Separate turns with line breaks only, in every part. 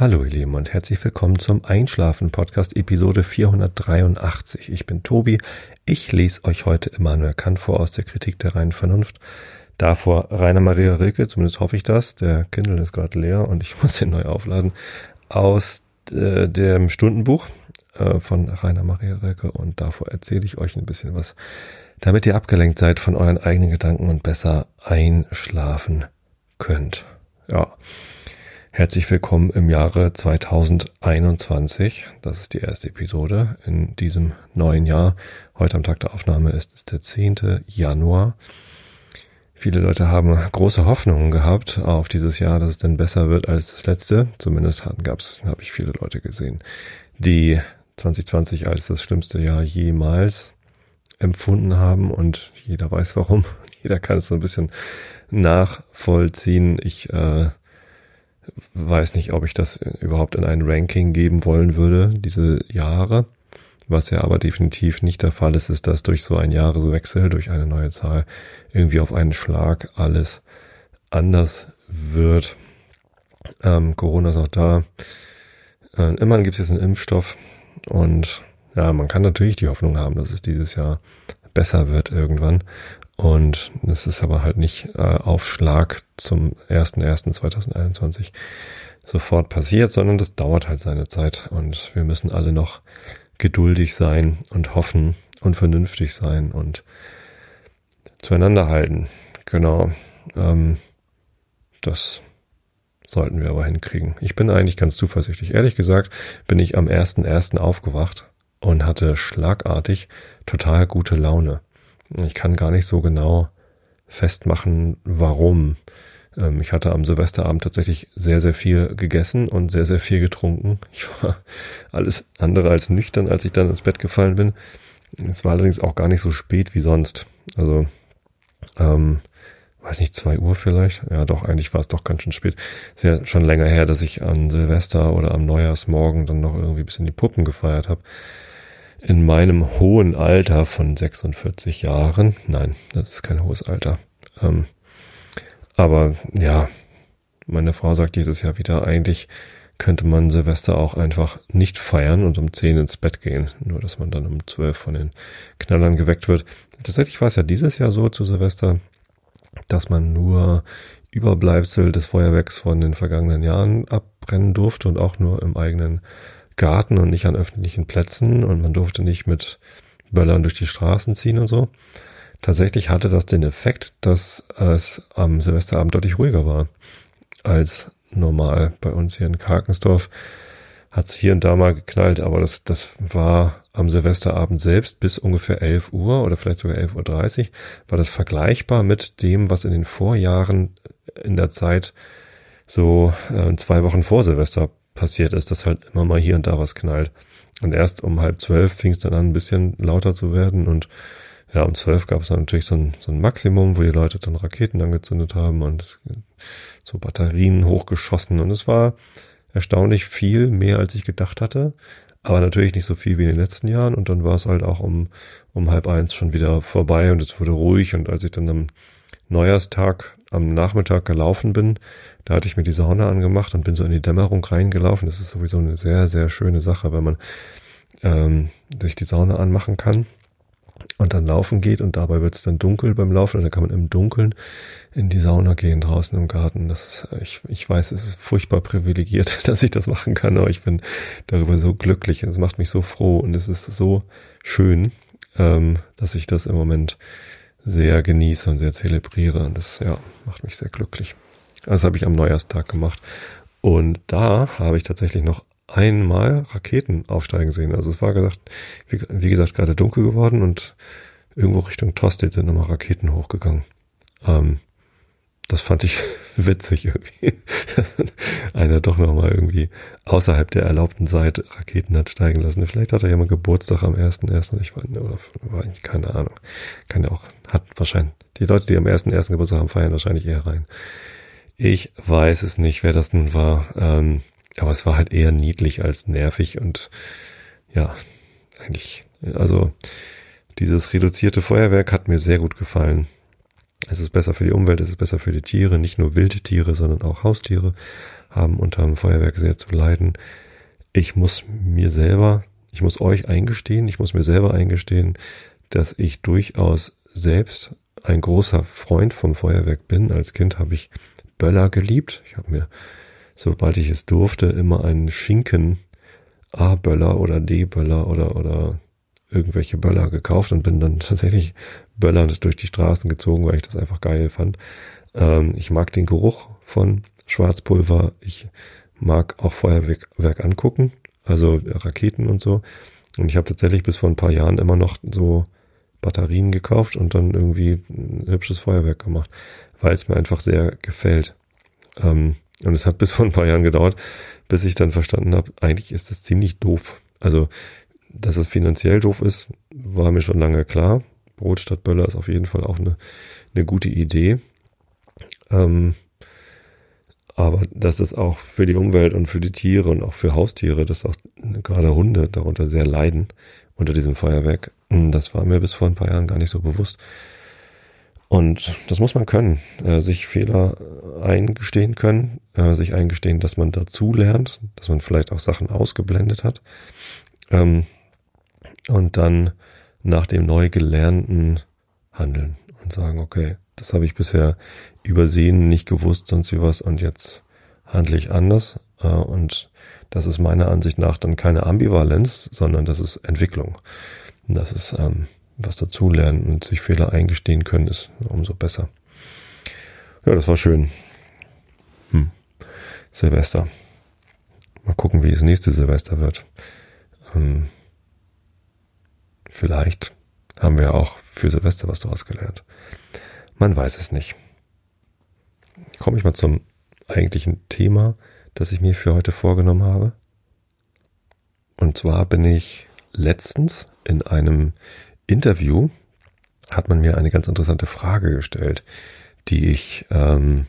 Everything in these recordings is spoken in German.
Hallo ihr Lieben und herzlich willkommen zum Einschlafen Podcast Episode 483. Ich bin Tobi. Ich lese euch heute Immanuel Kant vor aus der Kritik der reinen Vernunft. Davor Rainer Maria Rilke, zumindest hoffe ich das. Der Kindle ist gerade leer und ich muss ihn neu aufladen. Aus äh, dem Stundenbuch äh, von Rainer Maria Rilke und davor erzähle ich euch ein bisschen was, damit ihr abgelenkt seid von euren eigenen Gedanken und besser einschlafen könnt. Ja. Herzlich willkommen im Jahre 2021. Das ist die erste Episode in diesem neuen Jahr. Heute am Tag der Aufnahme ist es der 10. Januar. Viele Leute haben große Hoffnungen gehabt auf dieses Jahr, dass es denn besser wird als das letzte. Zumindest gab's, habe ich viele Leute gesehen, die 2020 als das schlimmste Jahr jemals empfunden haben und jeder weiß warum. Jeder kann es so ein bisschen nachvollziehen. Ich äh, weiß nicht, ob ich das überhaupt in ein Ranking geben wollen würde, diese Jahre. Was ja aber definitiv nicht der Fall ist, ist, dass durch so ein Jahreswechsel, durch eine neue Zahl, irgendwie auf einen Schlag alles anders wird. Ähm, Corona ist auch da. Äh, immerhin gibt es jetzt einen Impfstoff und ja, man kann natürlich die Hoffnung haben, dass es dieses Jahr besser wird irgendwann. Und es ist aber halt nicht äh, auf Schlag zum 01.01.2021 sofort passiert, sondern das dauert halt seine Zeit und wir müssen alle noch geduldig sein und hoffen und vernünftig sein und zueinander halten. Genau. Ähm, das sollten wir aber hinkriegen. Ich bin eigentlich ganz zuversichtlich. Ehrlich gesagt bin ich am 1.1. aufgewacht und hatte schlagartig total gute Laune. Ich kann gar nicht so genau festmachen, warum. Ähm, ich hatte am Silvesterabend tatsächlich sehr, sehr viel gegessen und sehr, sehr viel getrunken. Ich war alles andere als nüchtern, als ich dann ins Bett gefallen bin. Es war allerdings auch gar nicht so spät wie sonst. Also, ähm, weiß nicht, zwei Uhr vielleicht. Ja, doch, eigentlich war es doch ganz schön spät. Ist ja schon länger her, dass ich an Silvester oder am Neujahrsmorgen dann noch irgendwie ein bisschen die Puppen gefeiert habe in meinem hohen Alter von 46 Jahren, nein, das ist kein hohes Alter, ähm, aber ja, meine Frau sagt jedes Jahr wieder, eigentlich könnte man Silvester auch einfach nicht feiern und um 10 ins Bett gehen, nur dass man dann um 12 von den Knallern geweckt wird. Tatsächlich war es ja dieses Jahr so zu Silvester, dass man nur Überbleibsel des Feuerwerks von den vergangenen Jahren abbrennen durfte und auch nur im eigenen Garten und nicht an öffentlichen Plätzen und man durfte nicht mit Böllern durch die Straßen ziehen und so. Tatsächlich hatte das den Effekt, dass es am Silvesterabend deutlich ruhiger war als normal. Bei uns hier in Karkensdorf hat es hier und da mal geknallt, aber das, das war am Silvesterabend selbst bis ungefähr 11 Uhr oder vielleicht sogar 11.30 Uhr, war das vergleichbar mit dem, was in den Vorjahren in der Zeit so äh, zwei Wochen vor Silvester passiert ist, dass halt immer mal hier und da was knallt. Und erst um halb zwölf fing es dann an, ein bisschen lauter zu werden. Und ja, um zwölf gab es dann natürlich so ein, so ein Maximum, wo die Leute dann Raketen angezündet haben und so Batterien hochgeschossen. Und es war erstaunlich viel, mehr als ich gedacht hatte, aber natürlich nicht so viel wie in den letzten Jahren. Und dann war es halt auch um, um halb eins schon wieder vorbei. Und es wurde ruhig. Und als ich dann am Neujahrstag am Nachmittag gelaufen bin, da hatte ich mir die Sauna angemacht und bin so in die Dämmerung reingelaufen. Das ist sowieso eine sehr, sehr schöne Sache, wenn man ähm, sich die Sauna anmachen kann und dann laufen geht und dabei wird es dann dunkel beim Laufen und dann kann man im Dunkeln in die Sauna gehen draußen im Garten. Das ist, ich, ich weiß, es ist furchtbar privilegiert, dass ich das machen kann, aber ich bin darüber so glücklich. Es macht mich so froh und es ist so schön, ähm, dass ich das im Moment sehr genieße und sehr zelebriere. Und das ja, macht mich sehr glücklich. Das habe ich am Neujahrstag gemacht. Und da habe ich tatsächlich noch einmal Raketen aufsteigen sehen. Also es war gesagt, wie, wie gesagt, gerade dunkel geworden und irgendwo Richtung Tosted sind nochmal Raketen hochgegangen. Ähm, das fand ich witzig irgendwie. Einer doch nochmal irgendwie außerhalb der erlaubten Zeit Raketen hat steigen lassen. Vielleicht hat er ja mal Geburtstag am 1.1. Ich war, oder war keine Ahnung. Kann ja auch, hat wahrscheinlich, die Leute, die am 1.1. Geburtstag haben, feiern wahrscheinlich eher rein. Ich weiß es nicht, wer das nun war. Ähm, aber es war halt eher niedlich als nervig und ja, eigentlich, also dieses reduzierte Feuerwerk hat mir sehr gut gefallen. Es ist besser für die Umwelt, es ist besser für die Tiere, nicht nur wilde Tiere, sondern auch Haustiere haben unter dem Feuerwerk sehr zu leiden. Ich muss mir selber, ich muss euch eingestehen, ich muss mir selber eingestehen, dass ich durchaus selbst ein großer Freund vom Feuerwerk bin. Als Kind habe ich Böller geliebt. Ich habe mir, sobald ich es durfte, immer einen Schinken A-Böller oder D-Böller oder, oder irgendwelche Böller gekauft und bin dann tatsächlich böllernd durch die Straßen gezogen, weil ich das einfach geil fand. Ähm, ich mag den Geruch von Schwarzpulver. Ich mag auch Feuerwerk angucken, also Raketen und so. Und ich habe tatsächlich bis vor ein paar Jahren immer noch so Batterien gekauft und dann irgendwie ein hübsches Feuerwerk gemacht, weil es mir einfach sehr gefällt. Ähm, und es hat bis vor ein paar Jahren gedauert, bis ich dann verstanden habe, eigentlich ist das ziemlich doof. Also, dass es finanziell doof ist, war mir schon lange klar. Brot statt Böller ist auf jeden Fall auch eine, eine gute Idee. Ähm, aber dass es auch für die Umwelt und für die Tiere und auch für Haustiere, dass auch gerade Hunde darunter sehr leiden unter diesem Feuerwerk, das war mir bis vor ein paar Jahren gar nicht so bewusst. Und das muss man können, äh, sich Fehler eingestehen können, äh, sich eingestehen, dass man dazu lernt, dass man vielleicht auch Sachen ausgeblendet hat. Ähm, und dann nach dem neu gelernten handeln und sagen, okay, das habe ich bisher übersehen, nicht gewusst, sonst wie was und jetzt handle ich anders. Äh, und das ist meiner Ansicht nach dann keine Ambivalenz, sondern das ist Entwicklung. Das ist ähm, was dazulernen und sich Fehler eingestehen können, ist umso besser. Ja, das war schön. Hm. Silvester. Mal gucken, wie es nächste Silvester wird. Ähm, vielleicht haben wir auch für Silvester was daraus gelernt. Man weiß es nicht. Komme ich mal zum eigentlichen Thema, das ich mir für heute vorgenommen habe. Und zwar bin ich letztens in einem Interview hat man mir eine ganz interessante Frage gestellt, die ich, ähm,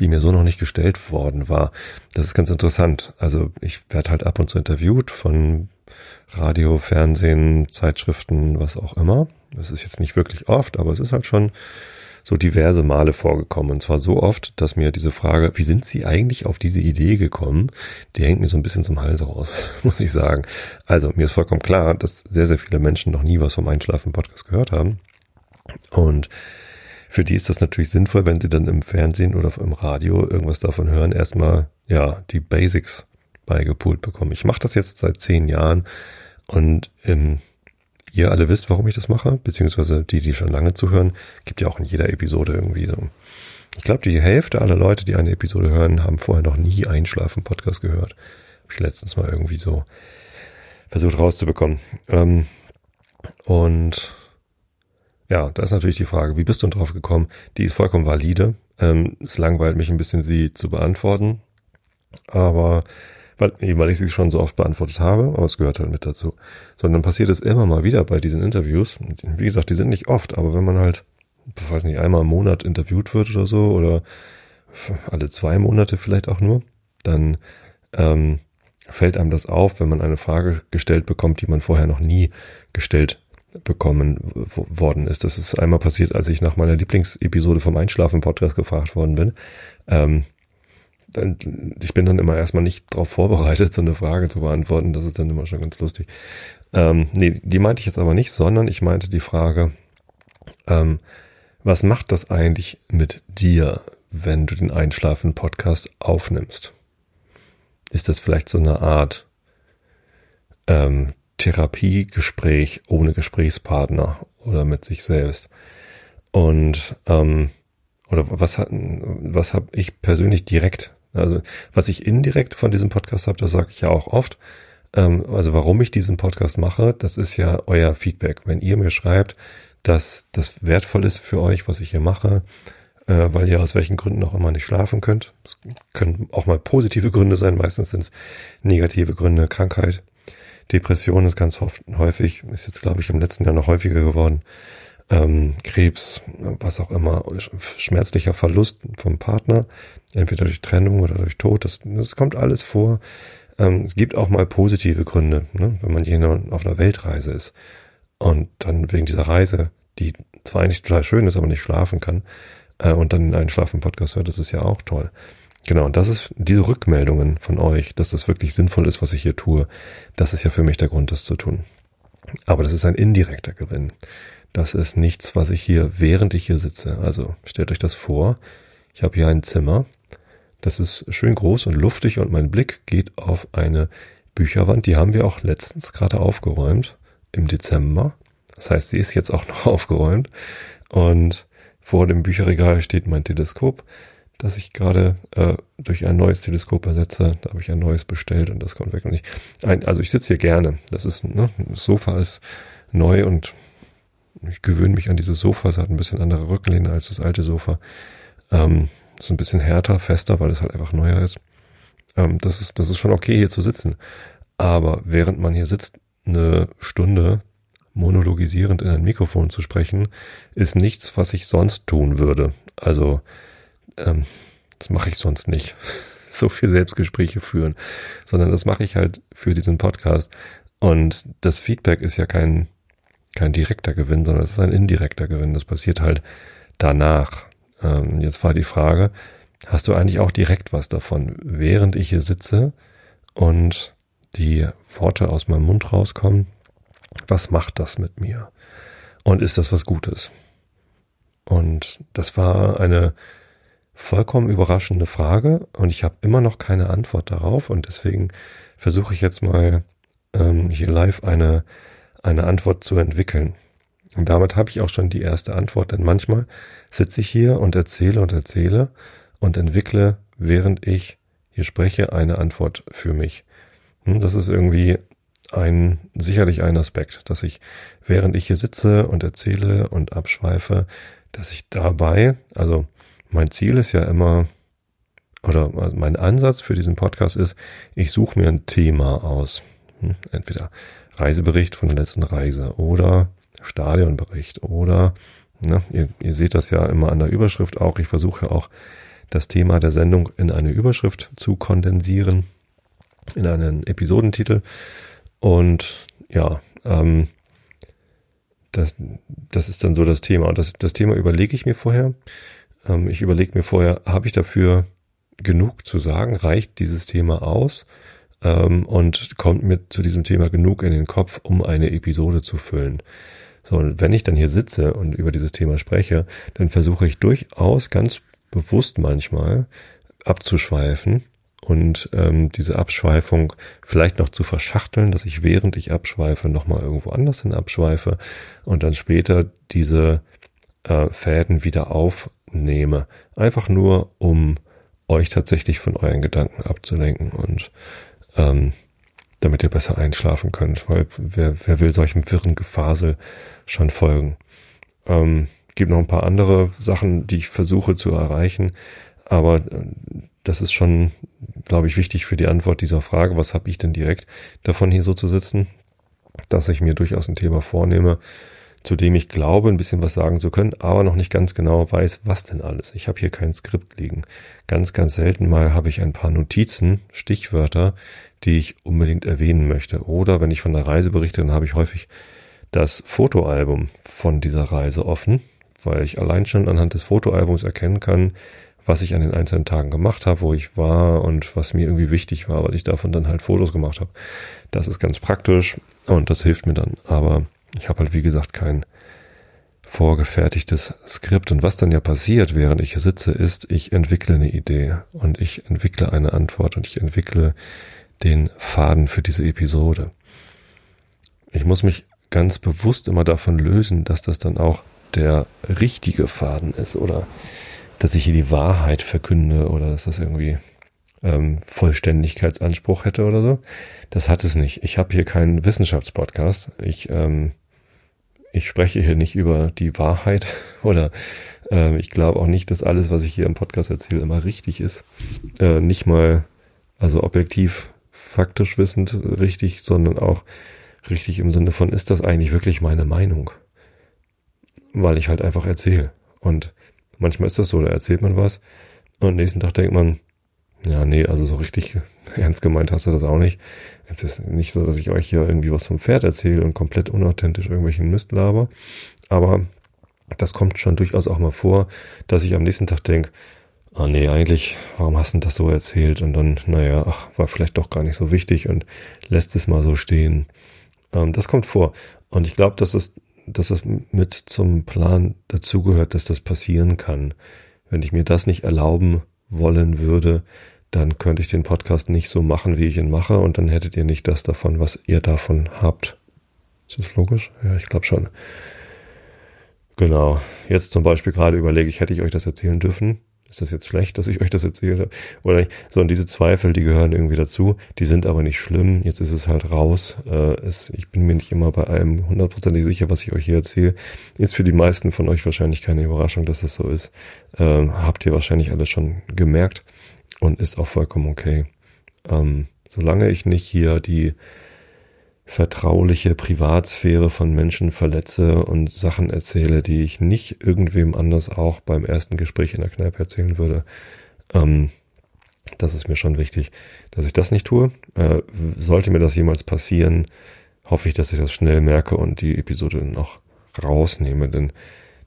die mir so noch nicht gestellt worden war. Das ist ganz interessant. Also ich werde halt ab und zu interviewt von Radio, Fernsehen, Zeitschriften, was auch immer. Das ist jetzt nicht wirklich oft, aber es ist halt schon so diverse Male vorgekommen. Und zwar so oft, dass mir diese Frage, wie sind Sie eigentlich auf diese Idee gekommen, die hängt mir so ein bisschen zum Hals raus, muss ich sagen. Also mir ist vollkommen klar, dass sehr, sehr viele Menschen noch nie was vom Einschlafen-Podcast gehört haben. Und für die ist das natürlich sinnvoll, wenn sie dann im Fernsehen oder im Radio irgendwas davon hören, erstmal ja die Basics beigepult bekommen. Ich mache das jetzt seit zehn Jahren und im ihr alle wisst, warum ich das mache, beziehungsweise die, die schon lange zuhören, gibt ja auch in jeder Episode irgendwie so. Ich glaube, die Hälfte aller Leute, die eine Episode hören, haben vorher noch nie Einschlafen-Podcast gehört. Habe ich letztens mal irgendwie so versucht rauszubekommen. Ähm, und ja, da ist natürlich die Frage, wie bist du drauf gekommen? Die ist vollkommen valide. Ähm, es langweilt mich ein bisschen, sie zu beantworten. Aber weil, weil ich sie schon so oft beantwortet habe, aber es gehört halt mit dazu. Sondern passiert es immer mal wieder bei diesen Interviews. Wie gesagt, die sind nicht oft, aber wenn man halt, ich weiß nicht, einmal im Monat interviewt wird oder so, oder alle zwei Monate vielleicht auch nur, dann ähm, fällt einem das auf, wenn man eine Frage gestellt bekommt, die man vorher noch nie gestellt bekommen worden ist. Das ist einmal passiert, als ich nach meiner Lieblingsepisode vom Einschlafen-Podcast gefragt worden bin. Ähm, ich bin dann immer erstmal nicht darauf vorbereitet, so eine Frage zu beantworten. Das ist dann immer schon ganz lustig. Ähm, nee, die meinte ich jetzt aber nicht, sondern ich meinte die Frage, ähm, was macht das eigentlich mit dir, wenn du den Einschlafen-Podcast aufnimmst? Ist das vielleicht so eine Art ähm, Therapiegespräch ohne Gesprächspartner oder mit sich selbst? Und ähm, oder was hat, was habe ich persönlich direkt also was ich indirekt von diesem Podcast habe, das sage ich ja auch oft. Ähm, also warum ich diesen Podcast mache, das ist ja euer Feedback. Wenn ihr mir schreibt, dass das wertvoll ist für euch, was ich hier mache, äh, weil ihr aus welchen Gründen auch immer nicht schlafen könnt. Es können auch mal positive Gründe sein, meistens sind es negative Gründe, Krankheit. Depression ist ganz häufig, ist jetzt glaube ich im letzten Jahr noch häufiger geworden ähm, Krebs, was auch immer, schmerzlicher Verlust vom Partner, entweder durch Trennung oder durch Tod, das, das kommt alles vor. Ähm, es gibt auch mal positive Gründe, ne? wenn man hier auf einer Weltreise ist und dann wegen dieser Reise, die zwar eigentlich total schön ist, aber nicht schlafen kann äh, und dann einen Schlafen-Podcast hört, das ist ja auch toll. Genau, und das ist diese Rückmeldungen von euch, dass das wirklich sinnvoll ist, was ich hier tue. Das ist ja für mich der Grund, das zu tun. Aber das ist ein indirekter Gewinn. Das ist nichts, was ich hier, während ich hier sitze. Also stellt euch das vor. Ich habe hier ein Zimmer. Das ist schön groß und luftig und mein Blick geht auf eine Bücherwand. Die haben wir auch letztens gerade aufgeräumt im Dezember. Das heißt, sie ist jetzt auch noch aufgeräumt. Und vor dem Bücherregal steht mein Teleskop das ich gerade äh, durch ein neues Teleskop ersetze. Da habe ich ein neues bestellt und das kommt weg. Und ich, ein, also ich sitze hier gerne. Das ist, ne, das Sofa ist neu und ich gewöhne mich an dieses Sofa. Es hat ein bisschen andere Rückenlehne als das alte Sofa. Ähm, ist ein bisschen härter, fester, weil es halt einfach neuer ist. Ähm, das ist, das ist schon okay, hier zu sitzen. Aber während man hier sitzt, eine Stunde monologisierend in ein Mikrofon zu sprechen, ist nichts, was ich sonst tun würde. Also ähm, das mache ich sonst nicht. so viel Selbstgespräche führen, sondern das mache ich halt für diesen Podcast. Und das Feedback ist ja kein, kein direkter Gewinn, sondern es ist ein indirekter Gewinn. Das passiert halt danach. Ähm, jetzt war die Frage, hast du eigentlich auch direkt was davon, während ich hier sitze und die Worte aus meinem Mund rauskommen? Was macht das mit mir? Und ist das was Gutes? Und das war eine vollkommen überraschende Frage und ich habe immer noch keine Antwort darauf und deswegen versuche ich jetzt mal ähm, hier live eine, eine Antwort zu entwickeln. Und damit habe ich auch schon die erste Antwort, denn manchmal sitze ich hier und erzähle und erzähle und entwickle, während ich hier spreche, eine Antwort für mich. Hm, das ist irgendwie ein, sicherlich ein Aspekt, dass ich, während ich hier sitze und erzähle und abschweife, dass ich dabei, also mein Ziel ist ja immer, oder mein Ansatz für diesen Podcast ist, ich suche mir ein Thema aus. Hm, entweder Reisebericht von der letzten Reise oder Stadionbericht oder, ne, ihr, ihr seht das ja immer an der Überschrift auch, ich versuche auch das Thema der Sendung in eine Überschrift zu kondensieren, in einen Episodentitel. Und ja, ähm, das, das ist dann so das Thema. Und das, das Thema überlege ich mir vorher. Ähm, ich überlege mir vorher, habe ich dafür genug zu sagen? Reicht dieses Thema aus? Ähm, und kommt mir zu diesem Thema genug in den Kopf, um eine Episode zu füllen? So, und wenn ich dann hier sitze und über dieses Thema spreche, dann versuche ich durchaus ganz bewusst manchmal abzuschweifen und ähm, diese Abschweifung vielleicht noch zu verschachteln, dass ich während ich abschweife nochmal irgendwo anders hin abschweife und dann später diese äh, Fäden wieder auf nehme. Einfach nur, um euch tatsächlich von euren Gedanken abzulenken und ähm, damit ihr besser einschlafen könnt, weil wer, wer will solchem wirren Gefasel schon folgen? Ähm, gibt noch ein paar andere Sachen, die ich versuche zu erreichen, aber äh, das ist schon, glaube ich, wichtig für die Antwort dieser Frage, was habe ich denn direkt davon hier so zu sitzen, dass ich mir durchaus ein Thema vornehme, zu dem ich glaube, ein bisschen was sagen zu können, aber noch nicht ganz genau weiß, was denn alles. Ich habe hier kein Skript liegen. Ganz, ganz selten mal habe ich ein paar Notizen, Stichwörter, die ich unbedingt erwähnen möchte. Oder wenn ich von der Reise berichte, dann habe ich häufig das Fotoalbum von dieser Reise offen, weil ich allein schon anhand des Fotoalbums erkennen kann, was ich an den einzelnen Tagen gemacht habe, wo ich war und was mir irgendwie wichtig war, weil ich davon dann halt Fotos gemacht habe. Das ist ganz praktisch und das hilft mir dann. Aber ich habe halt, wie gesagt, kein vorgefertigtes Skript. Und was dann ja passiert, während ich sitze, ist, ich entwickle eine Idee und ich entwickle eine Antwort und ich entwickle den Faden für diese Episode. Ich muss mich ganz bewusst immer davon lösen, dass das dann auch der richtige Faden ist oder dass ich hier die Wahrheit verkünde oder dass das irgendwie ähm, Vollständigkeitsanspruch hätte oder so. Das hat es nicht. Ich habe hier keinen Wissenschaftspodcast. Ich, ähm, ich spreche hier nicht über die Wahrheit oder äh, ich glaube auch nicht, dass alles, was ich hier im Podcast erzähle, immer richtig ist. Äh, nicht mal, also objektiv, faktisch wissend richtig, sondern auch richtig im Sinne von, ist das eigentlich wirklich meine Meinung? Weil ich halt einfach erzähle. Und manchmal ist das so, da erzählt man was und nächsten Tag denkt man, ja, nee, also so richtig ernst gemeint hast du das auch nicht. Jetzt ist nicht so, dass ich euch hier irgendwie was vom Pferd erzähle und komplett unauthentisch irgendwelchen Mist laber. Aber das kommt schon durchaus auch mal vor, dass ich am nächsten Tag denke, ah nee, eigentlich, warum hast du das so erzählt? Und dann, naja, ach, war vielleicht doch gar nicht so wichtig und lässt es mal so stehen. Ähm, das kommt vor. Und ich glaube, dass es, dass es mit zum Plan dazugehört, dass das passieren kann. Wenn ich mir das nicht erlauben wollen würde, dann könnte ich den Podcast nicht so machen, wie ich ihn mache, und dann hättet ihr nicht das davon, was ihr davon habt. Ist das logisch? Ja, ich glaube schon. Genau. Jetzt zum Beispiel gerade überlege ich, hätte ich euch das erzählen dürfen? Ist das jetzt schlecht, dass ich euch das erzähle? Oder nicht? So, und diese Zweifel, die gehören irgendwie dazu, die sind aber nicht schlimm. Jetzt ist es halt raus. Äh, es, ich bin mir nicht immer bei allem hundertprozentig sicher, was ich euch hier erzähle. Ist für die meisten von euch wahrscheinlich keine Überraschung, dass es so ist. Ähm, habt ihr wahrscheinlich alles schon gemerkt und ist auch vollkommen okay. Ähm, solange ich nicht hier die vertrauliche Privatsphäre von Menschen verletze und Sachen erzähle, die ich nicht irgendwem anders auch beim ersten Gespräch in der Kneipe erzählen würde. Ähm, das ist mir schon wichtig, dass ich das nicht tue. Äh, sollte mir das jemals passieren, hoffe ich, dass ich das schnell merke und die Episode dann auch rausnehme, denn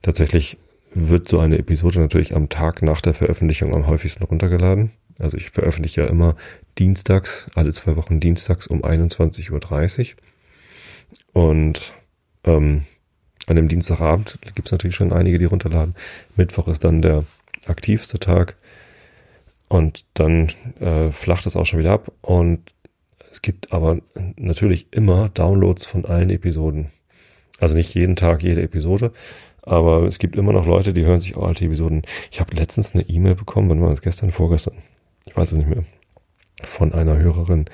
tatsächlich wird so eine Episode natürlich am Tag nach der Veröffentlichung am häufigsten runtergeladen. Also ich veröffentliche ja immer dienstags, alle zwei Wochen dienstags um 21.30 Uhr. Und ähm, an dem Dienstagabend gibt es natürlich schon einige, die runterladen. Mittwoch ist dann der aktivste Tag. Und dann äh, flacht es auch schon wieder ab. Und es gibt aber natürlich immer Downloads von allen Episoden. Also nicht jeden Tag jede Episode, aber es gibt immer noch Leute, die hören sich auch alte Episoden. Ich habe letztens eine E-Mail bekommen, wann war das gestern, vorgestern? Ich weiß es nicht mehr von einer Hörerin,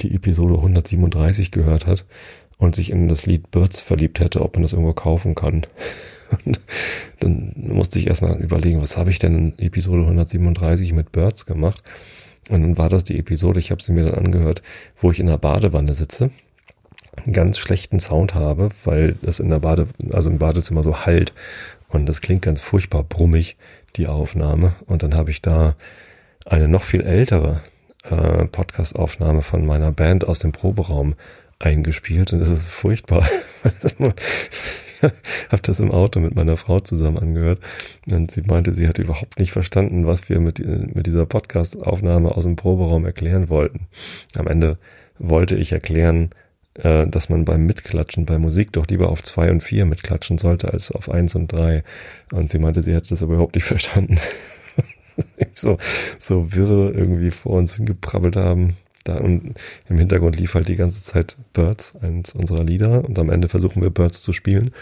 die Episode 137 gehört hat und sich in das Lied Birds verliebt hätte, ob man das irgendwo kaufen kann. Und dann musste ich erstmal überlegen, was habe ich denn in Episode 137 mit Birds gemacht? Und dann war das die Episode, ich habe sie mir dann angehört, wo ich in der Badewanne sitze, ganz schlechten Sound habe, weil das in der Bade, also im Badezimmer so halt und das klingt ganz furchtbar brummig, die Aufnahme. Und dann habe ich da eine noch viel ältere äh, Podcast-Aufnahme von meiner Band aus dem Proberaum eingespielt und es ist furchtbar. ich habe das im Auto mit meiner Frau zusammen angehört und sie meinte, sie hat überhaupt nicht verstanden, was wir mit, mit dieser Podcast-Aufnahme aus dem Proberaum erklären wollten. Am Ende wollte ich erklären, äh, dass man beim Mitklatschen bei Musik doch lieber auf zwei und vier mitklatschen sollte als auf eins und drei. Und sie meinte, sie hätte das überhaupt nicht verstanden. so, so wirre irgendwie vor uns hingeprabbelt haben. Da und im Hintergrund lief halt die ganze Zeit Birds, eins unserer Lieder. Und am Ende versuchen wir Birds zu spielen.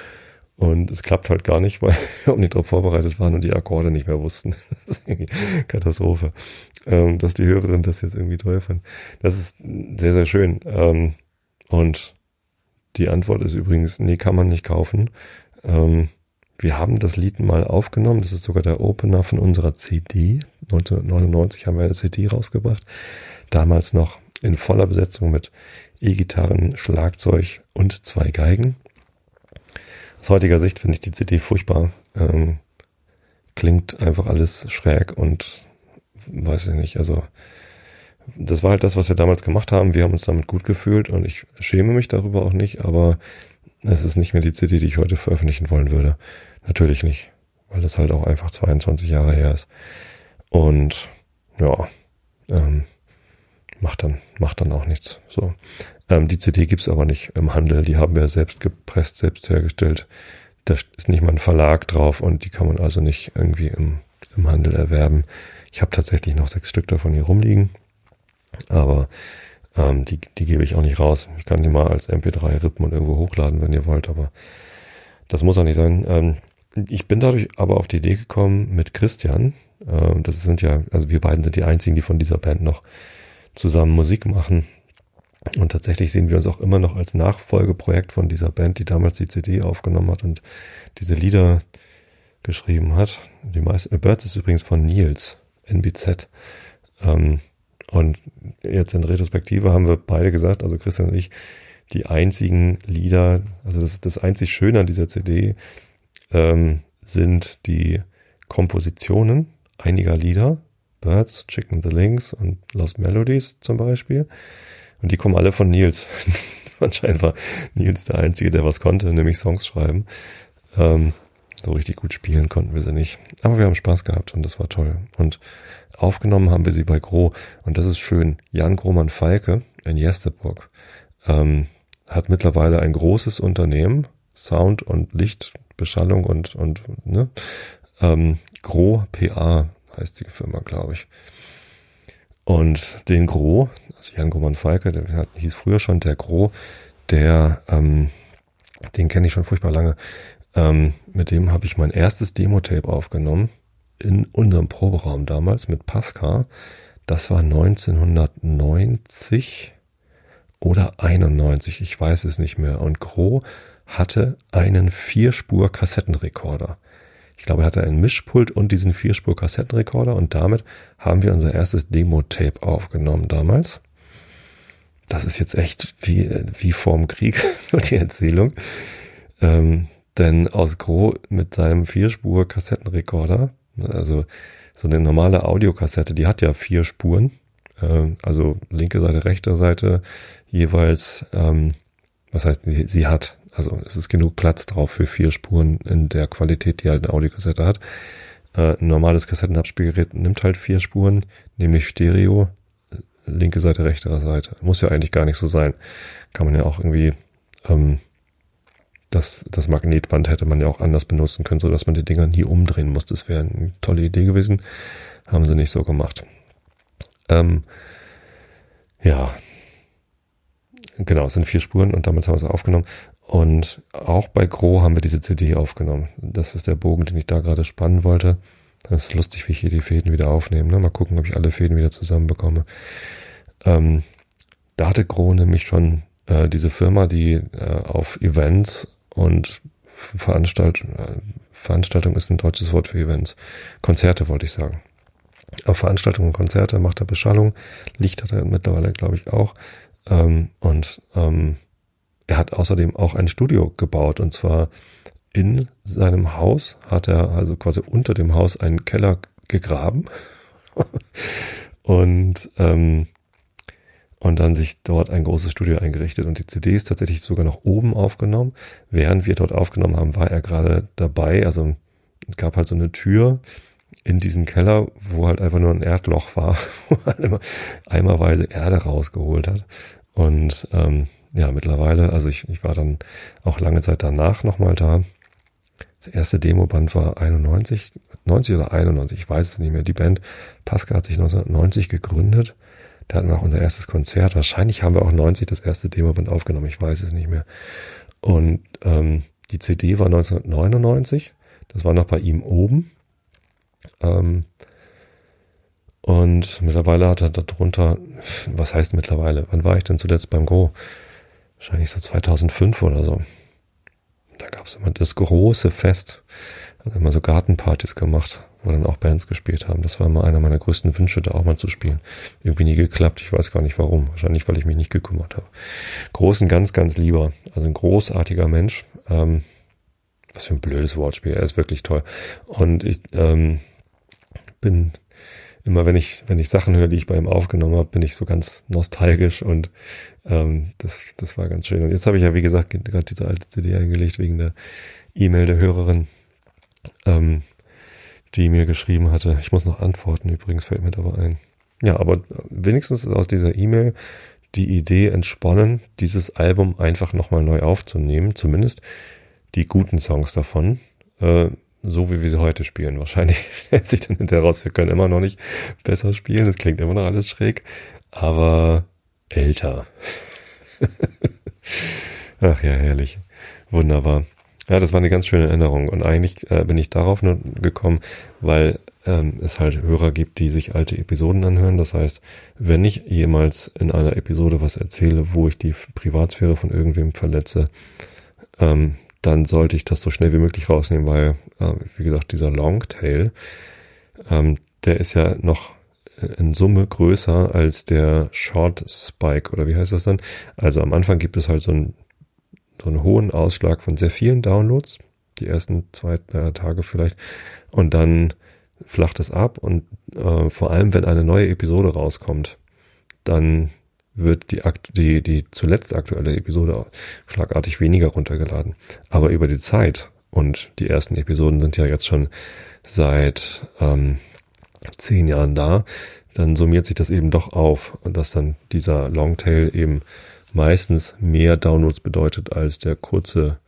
Und es klappt halt gar nicht, weil wir auch nicht darauf vorbereitet waren und die Akkorde nicht mehr wussten. Das ist irgendwie Katastrophe. Ähm, dass die Hörerin das jetzt irgendwie toll fand. Das ist sehr, sehr schön. Ähm, und die Antwort ist übrigens, nee, kann man nicht kaufen. Ähm, wir haben das Lied mal aufgenommen. Das ist sogar der Opener von unserer CD. 1999 haben wir eine CD rausgebracht. Damals noch in voller Besetzung mit E-Gitarren, Schlagzeug und zwei Geigen. Aus heutiger Sicht finde ich die CD furchtbar. Ähm, klingt einfach alles schräg und weiß ich nicht. Also das war halt das, was wir damals gemacht haben. Wir haben uns damit gut gefühlt und ich schäme mich darüber auch nicht, aber es ist nicht mehr die CD, die ich heute veröffentlichen wollen würde. Natürlich nicht, weil das halt auch einfach 22 Jahre her ist. Und ja, ähm, macht dann macht dann auch nichts. So, ähm, die CD gibt's aber nicht im Handel. Die haben wir selbst gepresst, selbst hergestellt. Da ist nicht mal ein Verlag drauf und die kann man also nicht irgendwie im, im Handel erwerben. Ich habe tatsächlich noch sechs Stück davon hier rumliegen, aber ähm, die, die gebe ich auch nicht raus. Ich kann die mal als MP3 rippen und irgendwo hochladen, wenn ihr wollt, aber das muss auch nicht sein. Ähm, ich bin dadurch aber auf die Idee gekommen mit Christian. Ähm, das sind ja, also wir beiden sind die einzigen, die von dieser Band noch zusammen Musik machen. Und tatsächlich sehen wir uns auch immer noch als Nachfolgeprojekt von dieser Band, die damals die CD aufgenommen hat und diese Lieder geschrieben hat. Die meisten, Birds ist übrigens von Nils, NBZ. Ähm, und jetzt in Retrospektive haben wir beide gesagt, also Christian und ich, die einzigen Lieder, also das, das einzig Schöne an dieser CD ähm, sind die Kompositionen einiger Lieder, Birds, Chicken the Links und Lost Melodies zum Beispiel. Und die kommen alle von Nils. Anscheinend war Nils der Einzige, der was konnte, nämlich Songs schreiben. Ähm, So richtig gut spielen konnten wir sie nicht. Aber wir haben Spaß gehabt und das war toll. Und aufgenommen haben wir sie bei Gro. Und das ist schön. Jan Grohmann Falke in Jesteburg ähm, hat mittlerweile ein großes Unternehmen, Sound und Licht, Beschallung und, und ne? Ähm, Gro PA heißt die Firma, glaube ich. Und den Gro, also Jan Grohmann Falke, der hieß früher schon der Gro, der, ähm, den kenne ich schon furchtbar lange. Ähm, mit dem habe ich mein erstes Demo-Tape aufgenommen in unserem Proberaum damals mit Pascal. Das war 1990 oder 91, ich weiß es nicht mehr. Und Gro hatte einen Vierspur-Kassettenrekorder. Ich glaube, er hatte einen Mischpult und diesen Vierspur-Kassettenrekorder und damit haben wir unser erstes Demo-Tape aufgenommen damals. Das ist jetzt echt wie, wie vorm Krieg, so die Erzählung. Ähm, denn aus Gro mit seinem Vierspur-Kassettenrekorder, also so eine normale Audiokassette, die hat ja vier Spuren, äh, also linke Seite, rechte Seite, jeweils, ähm, was heißt, sie hat, also es ist genug Platz drauf für vier Spuren in der Qualität, die halt eine Audiokassette hat. Äh, ein normales Kassettenabspielgerät nimmt halt vier Spuren, nämlich Stereo, linke Seite, rechte Seite. Muss ja eigentlich gar nicht so sein. Kann man ja auch irgendwie ähm, das, das Magnetband hätte man ja auch anders benutzen können, so dass man die Dinger nie umdrehen muss. Das wäre eine tolle Idee gewesen. Haben sie nicht so gemacht. Ähm, ja, genau, es sind vier Spuren und damit haben wir sie aufgenommen. Und auch bei Gro haben wir diese CD aufgenommen. Das ist der Bogen, den ich da gerade spannen wollte. Das ist lustig, wie ich hier die Fäden wieder aufnehme. Ne? Mal gucken, ob ich alle Fäden wieder zusammenbekomme. Ähm, da hatte Gro nämlich schon äh, diese Firma, die äh, auf Events und Veranstaltung, Veranstaltung ist ein deutsches Wort für Events. Konzerte wollte ich sagen. Auf Veranstaltungen und Konzerte macht er Beschallung. Licht hat er mittlerweile, glaube ich, auch. Ähm, und ähm, er hat außerdem auch ein Studio gebaut. Und zwar in seinem Haus hat er also quasi unter dem Haus einen Keller gegraben. und ähm, und dann sich dort ein großes Studio eingerichtet. Und die CD ist tatsächlich sogar noch oben aufgenommen. Während wir dort aufgenommen haben, war er gerade dabei. Also es gab halt so eine Tür in diesen Keller, wo halt einfach nur ein Erdloch war, wo er immer eimerweise Erde rausgeholt hat. Und ähm, ja, mittlerweile, also ich, ich war dann auch lange Zeit danach nochmal da. Das erste Demoband war 91, 90 oder 91, ich weiß es nicht mehr. Die Band Pascal hat sich 1990 gegründet da hatten wir auch unser erstes Konzert. Wahrscheinlich haben wir auch 90 das erste Demoband aufgenommen. Ich weiß es nicht mehr. Und ähm, die CD war 1999. Das war noch bei ihm oben. Ähm, und mittlerweile hat er darunter, was heißt mittlerweile? Wann war ich denn zuletzt beim Go? Wahrscheinlich so 2005 oder so. Da gab es immer das große Fest. Hat immer so Gartenpartys gemacht wo dann auch Bands gespielt haben. Das war immer einer meiner größten Wünsche, da auch mal zu spielen. Irgendwie nie geklappt. Ich weiß gar nicht warum. Wahrscheinlich, weil ich mich nicht gekümmert habe. Großen, ganz, ganz lieber. Also ein großartiger Mensch. Ähm, was für ein blödes Wortspiel. Er ist wirklich toll. Und ich ähm, bin immer, wenn ich, wenn ich Sachen höre, die ich bei ihm aufgenommen habe, bin ich so ganz nostalgisch und ähm, das, das war ganz schön. Und jetzt habe ich ja, wie gesagt, gerade diese alte CD eingelegt wegen der E-Mail der Hörerin. Ähm, die mir geschrieben hatte. Ich muss noch antworten, übrigens fällt mir dabei ein. Ja, aber wenigstens ist aus dieser E-Mail die Idee entsponnen, dieses Album einfach nochmal neu aufzunehmen, zumindest die guten Songs davon, äh, so wie wir sie heute spielen. Wahrscheinlich stellt sich dann hinterher raus, wir können immer noch nicht besser spielen, das klingt immer noch alles schräg, aber älter. Ach ja, herrlich. Wunderbar. Ja, das war eine ganz schöne Erinnerung. Und eigentlich äh, bin ich darauf nur gekommen, weil ähm, es halt Hörer gibt, die sich alte Episoden anhören. Das heißt, wenn ich jemals in einer Episode was erzähle, wo ich die Privatsphäre von irgendwem verletze, ähm, dann sollte ich das so schnell wie möglich rausnehmen, weil, äh, wie gesagt, dieser Longtail, ähm, der ist ja noch in Summe größer als der Short Spike oder wie heißt das dann? Also am Anfang gibt es halt so ein so einen hohen Ausschlag von sehr vielen Downloads, die ersten zwei äh, Tage vielleicht, und dann flacht es ab und äh, vor allem, wenn eine neue Episode rauskommt, dann wird die, die, die zuletzt aktuelle Episode schlagartig weniger runtergeladen. Aber über die Zeit Und die ersten Episoden sind ja jetzt schon seit ähm, zehn Jahren da, dann summiert sich das eben doch auf und dass dann dieser Longtail eben meistens mehr Downloads bedeutet als der kurze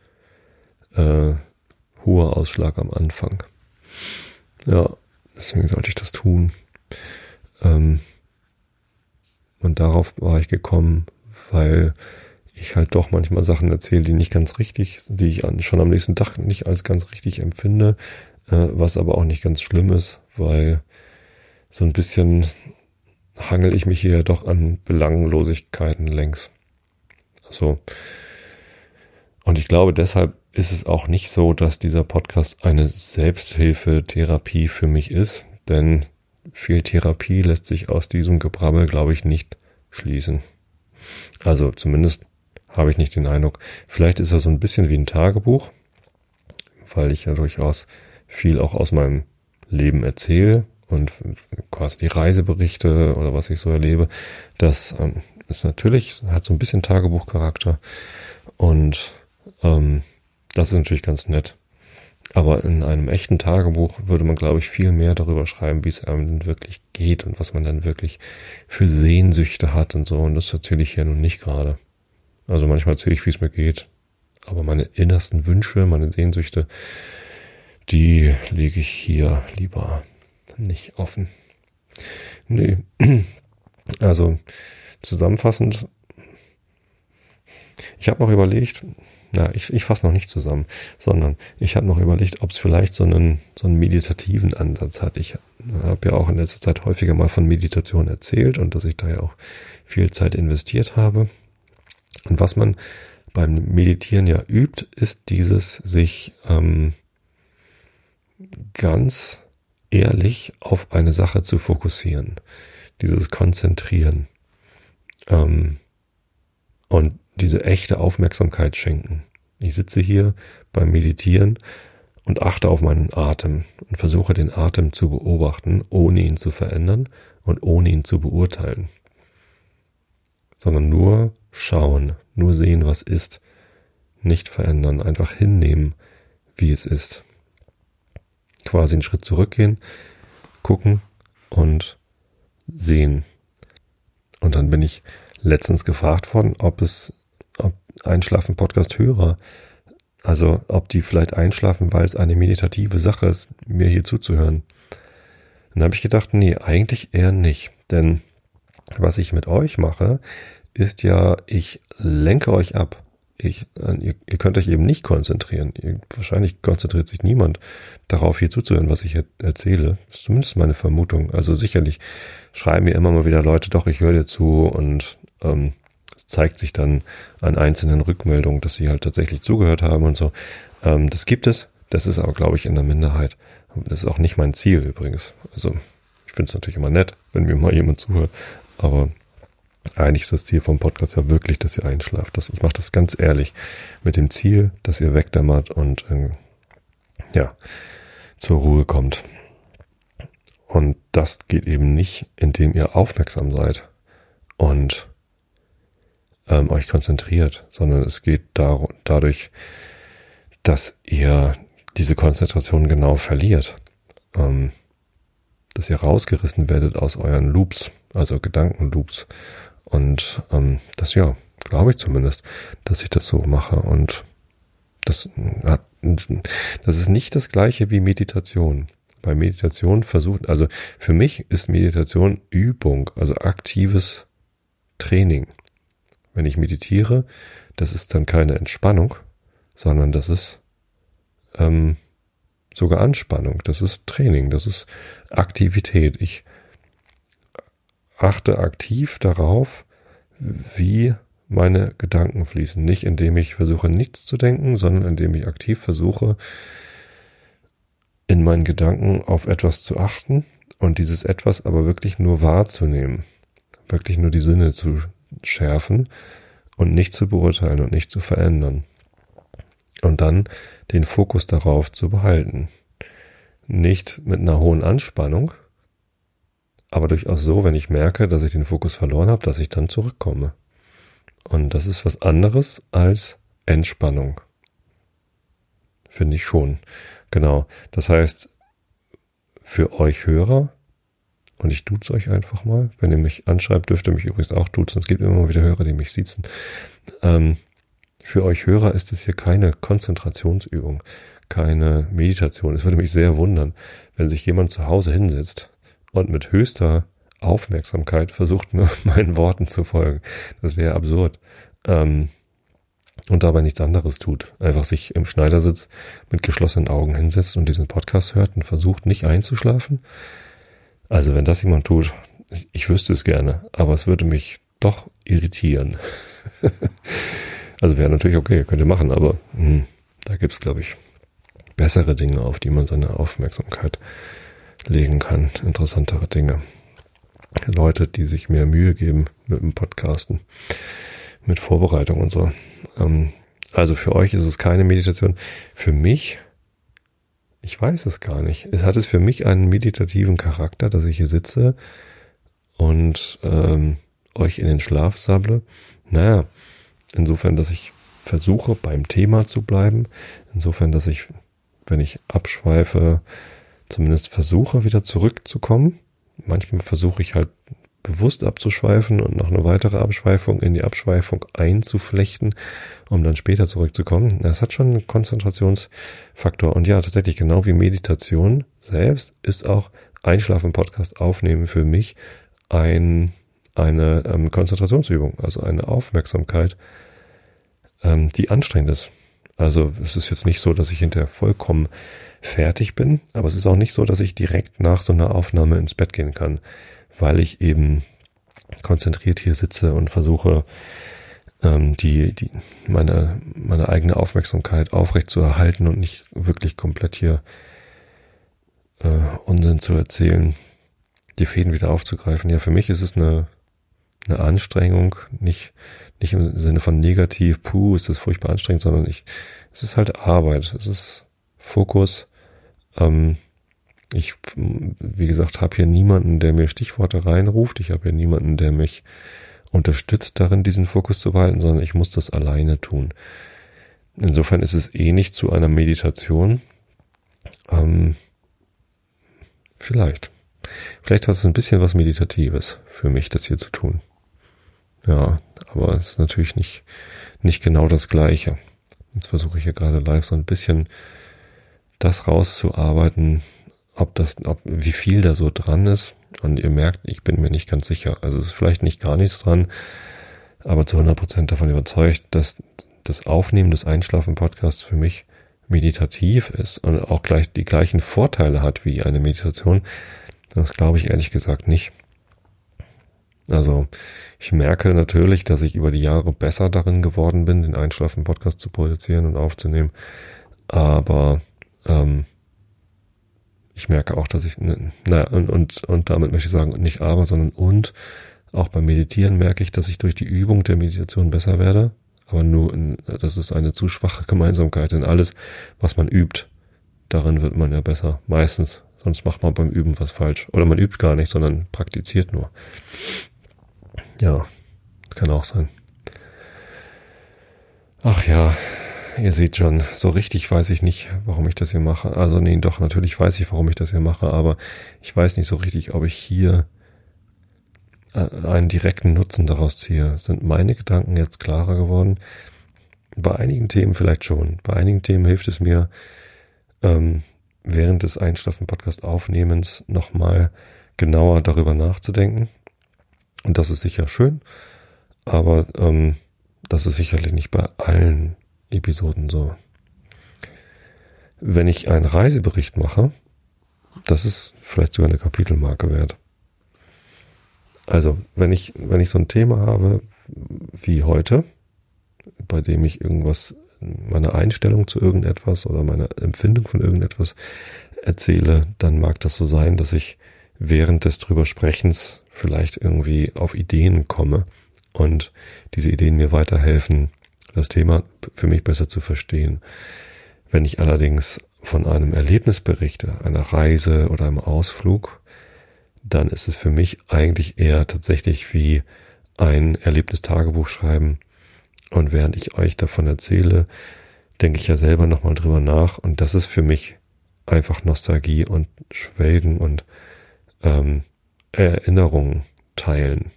äh, hohe Ausschlag am Anfang. Ja, deswegen sollte ich das tun. Ähm, und darauf war ich gekommen, weil ich halt doch manchmal Sachen erzähle, die nicht ganz richtig, die ich schon am nächsten Tag nicht als ganz richtig empfinde, äh, was aber auch nicht ganz schlimm ist, weil so ein bisschen hangel ich mich hier doch an Belanglosigkeiten längs. So. Und ich glaube, deshalb ist es auch nicht so, dass dieser Podcast eine Selbsthilfetherapie für mich ist, denn viel Therapie lässt sich aus diesem Gebrabbel, glaube ich, nicht schließen. Also zumindest habe ich nicht den Eindruck. Vielleicht ist er so ein bisschen wie ein Tagebuch, weil ich ja durchaus viel auch aus meinem Leben erzähle und quasi die Reiseberichte oder was ich so erlebe. Das ähm, ist natürlich, hat so ein bisschen Tagebuchcharakter und ähm, das ist natürlich ganz nett. Aber in einem echten Tagebuch würde man, glaube ich, viel mehr darüber schreiben, wie es einem denn wirklich geht und was man dann wirklich für Sehnsüchte hat und so. Und das erzähle ich hier nun nicht gerade. Also manchmal erzähle ich, wie es mir geht. Aber meine innersten Wünsche, meine Sehnsüchte, die lege ich hier lieber nicht offen. Nee. Also zusammenfassend, ich habe noch überlegt, na, ich, ich fasse noch nicht zusammen, sondern ich habe noch überlegt, ob es vielleicht so einen, so einen meditativen Ansatz hat. Ich habe ja auch in letzter Zeit häufiger mal von Meditation erzählt und dass ich da ja auch viel Zeit investiert habe. Und was man beim Meditieren ja übt, ist dieses sich ähm, ganz ehrlich auf eine Sache zu fokussieren, dieses Konzentrieren. Ähm, und diese echte Aufmerksamkeit schenken. Ich sitze hier beim Meditieren und achte auf meinen Atem und versuche den Atem zu beobachten, ohne ihn zu verändern und ohne ihn zu beurteilen, sondern nur schauen, nur sehen, was ist, nicht verändern, einfach hinnehmen, wie es ist. Quasi einen Schritt zurückgehen, gucken und sehen. Und dann bin ich letztens gefragt worden, ob es ob Einschlafen-Podcast-Hörer, also ob die vielleicht einschlafen, weil es eine meditative Sache ist, mir hier zuzuhören. Dann habe ich gedacht, nee, eigentlich eher nicht. Denn was ich mit euch mache, ist ja, ich lenke euch ab. Ich, äh, ihr, ihr könnt euch eben nicht konzentrieren. Ihr, wahrscheinlich konzentriert sich niemand darauf, hier zuzuhören, was ich erzähle. Das ist zumindest meine Vermutung. Also sicherlich schreiben mir immer mal wieder Leute, doch, ich höre dir zu und ähm, es zeigt sich dann an einzelnen Rückmeldungen, dass sie halt tatsächlich zugehört haben und so. Ähm, das gibt es. Das ist aber, glaube ich, in der Minderheit. Das ist auch nicht mein Ziel übrigens. Also ich finde es natürlich immer nett, wenn mir mal jemand zuhört, aber eigentlich ist das Ziel vom Podcast ja wirklich, dass ihr einschlaft. Das, ich mache das ganz ehrlich mit dem Ziel, dass ihr wegdämmert und äh, ja zur Ruhe kommt. Und das geht eben nicht, indem ihr aufmerksam seid und ähm, euch konzentriert, sondern es geht da, dadurch, dass ihr diese Konzentration genau verliert. Ähm, dass ihr rausgerissen werdet aus euren Loops, also Gedankenloops. Und ähm, das ja, glaube ich zumindest, dass ich das so mache. Und das, das ist nicht das gleiche wie Meditation. Bei Meditation versucht, also für mich ist Meditation Übung, also aktives Training wenn ich meditiere, das ist dann keine Entspannung, sondern das ist ähm, sogar Anspannung, das ist Training, das ist Aktivität. Ich achte aktiv darauf, wie meine Gedanken fließen. Nicht indem ich versuche, nichts zu denken, sondern indem ich aktiv versuche, in meinen Gedanken auf etwas zu achten und dieses etwas aber wirklich nur wahrzunehmen. Wirklich nur die Sinne zu schärfen und nicht zu beurteilen und nicht zu verändern. Und dann den Fokus darauf zu behalten. Nicht mit einer hohen Anspannung, aber durchaus so, wenn ich merke, dass ich den Fokus verloren habe, dass ich dann zurückkomme. Und das ist was anderes als Entspannung. finde ich schon. Genau. Das heißt, für euch Hörer, und ich duze euch einfach mal, wenn ihr mich anschreibt, dürft ihr mich übrigens auch duzen, es gibt immer wieder Hörer, die mich sitzen. Ähm, für euch Hörer ist es hier keine Konzentrationsübung, keine Meditation. Es würde mich sehr wundern, wenn sich jemand zu Hause hinsetzt und mit höchster Aufmerksamkeit versucht, nur meinen Worten zu folgen. Das wäre absurd. Ähm, und dabei nichts anderes tut. Einfach sich im Schneidersitz mit geschlossenen Augen hinsetzt und diesen Podcast hört und versucht nicht einzuschlafen. Also wenn das jemand tut, ich, wüsste es gerne, aber es würde mich doch irritieren. also wäre natürlich okay, könnt ihr machen, aber hm, da gibt's glaube ich bessere Dinge, auf die man seine Aufmerksamkeit legen kann, interessantere Dinge. Leute, die sich mehr Mühe geben mit dem Podcasten, mit Vorbereitung und so. Ähm, also für euch ist es keine Meditation. Für mich, ich weiß es gar nicht. Es hat es für mich einen meditativen Charakter, dass ich hier sitze und ähm, euch in den Schlaf sable. Naja, insofern, dass ich versuche, beim Thema zu bleiben. Insofern, dass ich, wenn ich abschweife, zumindest versuche, wieder zurückzukommen manchmal versuche ich halt bewusst abzuschweifen und noch eine weitere Abschweifung in die Abschweifung einzuflechten, um dann später zurückzukommen. Das hat schon einen Konzentrationsfaktor. Und ja, tatsächlich, genau wie Meditation selbst ist auch Einschlafen-Podcast aufnehmen für mich ein, eine ähm, Konzentrationsübung, also eine Aufmerksamkeit, ähm, die anstrengend ist. Also es ist jetzt nicht so, dass ich hinterher vollkommen fertig bin, aber es ist auch nicht so, dass ich direkt nach so einer Aufnahme ins Bett gehen kann, weil ich eben konzentriert hier sitze und versuche, ähm, die, die, meine, meine eigene Aufmerksamkeit aufrecht zu erhalten und nicht wirklich komplett hier äh, Unsinn zu erzählen, die Fäden wieder aufzugreifen. Ja, für mich ist es eine, eine Anstrengung, nicht, nicht im Sinne von negativ, puh, ist das furchtbar anstrengend, sondern ich, es ist halt Arbeit, es ist Fokus, ähm, ich, wie gesagt, habe hier niemanden, der mir Stichworte reinruft. Ich habe hier niemanden, der mich unterstützt darin, diesen Fokus zu behalten, sondern ich muss das alleine tun. Insofern ist es ähnlich zu einer Meditation. Ähm, vielleicht. Vielleicht hat es ein bisschen was Meditatives für mich, das hier zu tun. Ja, aber es ist natürlich nicht, nicht genau das Gleiche. Jetzt versuche ich hier gerade live so ein bisschen das rauszuarbeiten, ob das, ob, wie viel da so dran ist. Und ihr merkt, ich bin mir nicht ganz sicher. Also es ist vielleicht nicht gar nichts dran, aber zu 100 Prozent davon überzeugt, dass das Aufnehmen des Einschlafen-Podcasts für mich meditativ ist und auch gleich die gleichen Vorteile hat wie eine Meditation. Das glaube ich ehrlich gesagt nicht. Also ich merke natürlich, dass ich über die Jahre besser darin geworden bin, den Einschlafen-Podcast zu produzieren und aufzunehmen. Aber ähm, ich merke auch, dass ich, ne, naja, und, und, und damit möchte ich sagen, nicht aber, sondern und, auch beim Meditieren merke ich, dass ich durch die Übung der Meditation besser werde. Aber nur, in, das ist eine zu schwache Gemeinsamkeit, denn alles, was man übt, darin wird man ja besser. Meistens. Sonst macht man beim Üben was falsch. Oder man übt gar nicht, sondern praktiziert nur. Ja, kann auch sein. Ach ja, ihr seht schon, so richtig weiß ich nicht, warum ich das hier mache. Also nee, doch, natürlich weiß ich, warum ich das hier mache, aber ich weiß nicht so richtig, ob ich hier äh, einen direkten Nutzen daraus ziehe. Sind meine Gedanken jetzt klarer geworden? Bei einigen Themen vielleicht schon. Bei einigen Themen hilft es mir, ähm, während des Einschlafen-Podcast-Aufnehmens nochmal genauer darüber nachzudenken. Und das ist sicher schön, aber ähm, das ist sicherlich nicht bei allen Episoden so. Wenn ich einen Reisebericht mache, das ist vielleicht sogar eine Kapitelmarke wert. Also, wenn ich, wenn ich so ein Thema habe wie heute, bei dem ich irgendwas, meine Einstellung zu irgendetwas oder meine Empfindung von irgendetwas erzähle, dann mag das so sein, dass ich während des drüber Sprechens vielleicht irgendwie auf Ideen komme und diese Ideen mir weiterhelfen, das Thema für mich besser zu verstehen. Wenn ich allerdings von einem Erlebnis berichte, einer Reise oder einem Ausflug, dann ist es für mich eigentlich eher tatsächlich wie ein Erlebnistagebuch schreiben. Und während ich euch davon erzähle, denke ich ja selber nochmal drüber nach und das ist für mich einfach Nostalgie und Schwelgen und ähm, Erinnerungen teilen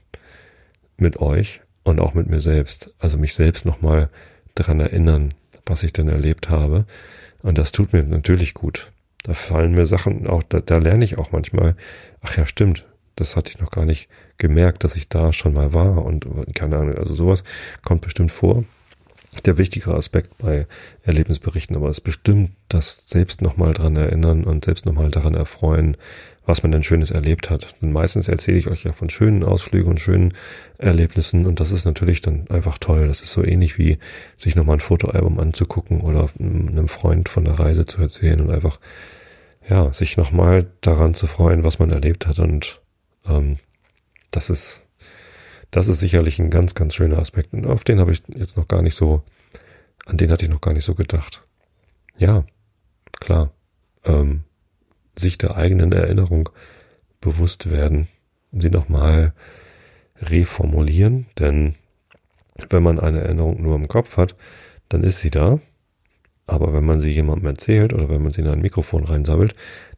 mit euch und auch mit mir selbst. Also mich selbst nochmal daran erinnern, was ich denn erlebt habe. Und das tut mir natürlich gut. Da fallen mir Sachen auch, da, da lerne ich auch manchmal, ach ja, stimmt, das hatte ich noch gar nicht gemerkt, dass ich da schon mal war und keine Ahnung, also sowas kommt bestimmt vor der wichtigere Aspekt bei Erlebnisberichten, aber es bestimmt das selbst nochmal dran erinnern und selbst nochmal daran erfreuen, was man denn Schönes erlebt hat. Denn meistens erzähle ich euch ja von schönen Ausflügen und schönen Erlebnissen und das ist natürlich dann einfach toll. Das ist so ähnlich wie sich nochmal ein Fotoalbum anzugucken oder einem Freund von der Reise zu erzählen und einfach, ja, sich nochmal daran zu freuen, was man erlebt hat und ähm, das ist das ist sicherlich ein ganz, ganz schöner Aspekt. Und auf den habe ich jetzt noch gar nicht so, an den hatte ich noch gar nicht so gedacht. Ja, klar. Ähm, sich der eigenen Erinnerung bewusst werden, sie nochmal reformulieren, denn wenn man eine Erinnerung nur im Kopf hat, dann ist sie da. Aber wenn man sie jemandem erzählt oder wenn man sie in ein Mikrofon reinsammelt,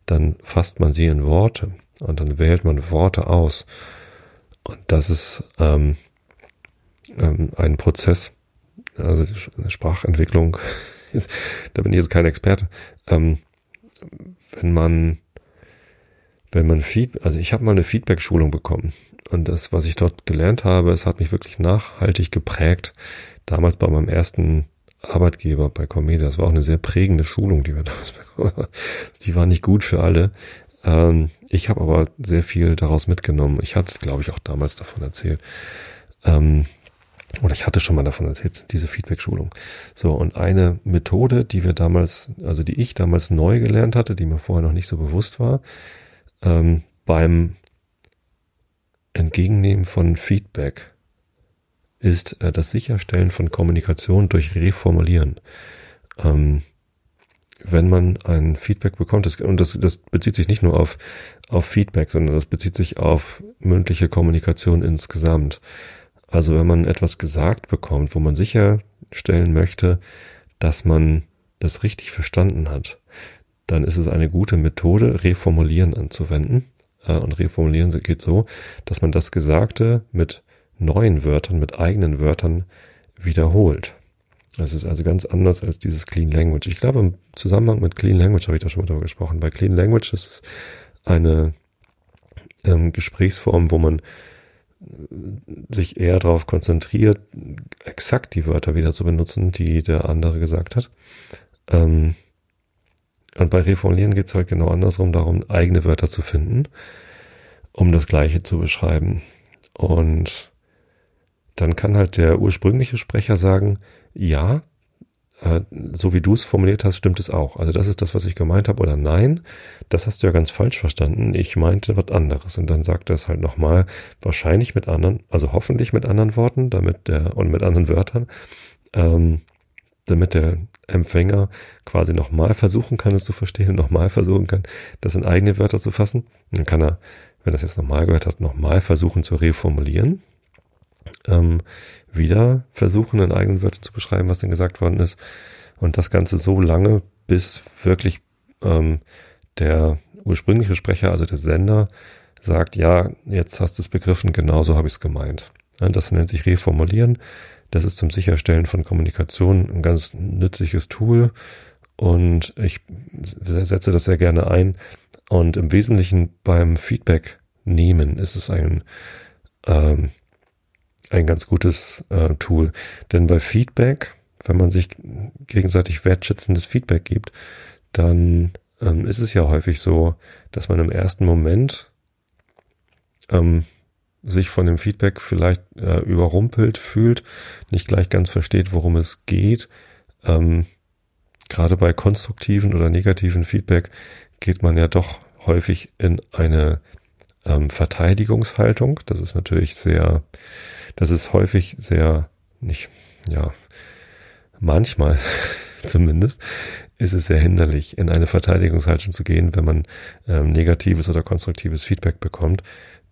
dann fasst man sie in Worte und dann wählt man Worte aus. Und das ist ähm, ähm, ein Prozess, also Sprachentwicklung, da bin ich jetzt kein Experte. Ähm, wenn man, wenn man Feed, also ich habe mal eine Feedback-Schulung bekommen und das, was ich dort gelernt habe, es hat mich wirklich nachhaltig geprägt. Damals bei meinem ersten Arbeitgeber bei Comedia. Das war auch eine sehr prägende Schulung, die wir damals bekommen haben. Die war nicht gut für alle. Ähm, ich habe aber sehr viel daraus mitgenommen. Ich hatte, glaube ich, auch damals davon erzählt. Ähm, oder ich hatte schon mal davon erzählt, diese Feedback-Schulung. So, und eine Methode, die wir damals, also die ich damals neu gelernt hatte, die mir vorher noch nicht so bewusst war, ähm, beim Entgegennehmen von Feedback ist äh, das Sicherstellen von Kommunikation durch Reformulieren. Ähm, wenn man ein Feedback bekommt, das, und das, das bezieht sich nicht nur auf, auf Feedback, sondern das bezieht sich auf mündliche Kommunikation insgesamt. Also wenn man etwas gesagt bekommt, wo man sicherstellen möchte, dass man das richtig verstanden hat, dann ist es eine gute Methode, Reformulieren anzuwenden. Äh, und Reformulieren geht so, dass man das Gesagte mit neuen Wörtern, mit eigenen Wörtern wiederholt. Das ist also ganz anders als dieses Clean Language. Ich glaube, im Zusammenhang mit Clean Language habe ich da schon mal darüber gesprochen. Bei Clean Language ist es eine ähm, Gesprächsform, wo man äh, sich eher darauf konzentriert, exakt die Wörter wieder zu benutzen, die der andere gesagt hat. Ähm, und bei Reformulieren geht es halt genau andersrum, darum, eigene Wörter zu finden, um das Gleiche zu beschreiben. Und dann kann halt der ursprüngliche Sprecher sagen, ja, äh, so wie du es formuliert hast, stimmt es auch. Also das ist das, was ich gemeint habe, oder nein, das hast du ja ganz falsch verstanden. Ich meinte was anderes. Und dann sagt er es halt nochmal, wahrscheinlich mit anderen, also hoffentlich mit anderen Worten, damit der, und mit anderen Wörtern, ähm, damit der Empfänger quasi nochmal versuchen kann, es zu verstehen nochmal versuchen kann, das in eigene Wörter zu fassen. Und dann kann er, wenn er das jetzt nochmal gehört hat, nochmal versuchen zu reformulieren ähm, wieder versuchen, in eigenen Wörtern zu beschreiben, was denn gesagt worden ist. Und das Ganze so lange, bis wirklich ähm, der ursprüngliche Sprecher, also der Sender, sagt, ja, jetzt hast du es begriffen, genau so habe ich es gemeint. Das nennt sich Reformulieren. Das ist zum Sicherstellen von Kommunikation ein ganz nützliches Tool. Und ich setze das sehr gerne ein. Und im Wesentlichen beim Feedback nehmen ist es ein ähm, ein ganz gutes äh, Tool. Denn bei Feedback, wenn man sich gegenseitig wertschätzendes Feedback gibt, dann ähm, ist es ja häufig so, dass man im ersten Moment ähm, sich von dem Feedback vielleicht äh, überrumpelt fühlt, nicht gleich ganz versteht, worum es geht. Ähm, Gerade bei konstruktiven oder negativen Feedback geht man ja doch häufig in eine ähm, Verteidigungshaltung. Das ist natürlich sehr das ist häufig sehr, nicht, ja, manchmal zumindest, ist es sehr hinderlich, in eine Verteidigungshaltung zu gehen, wenn man ähm, negatives oder konstruktives Feedback bekommt.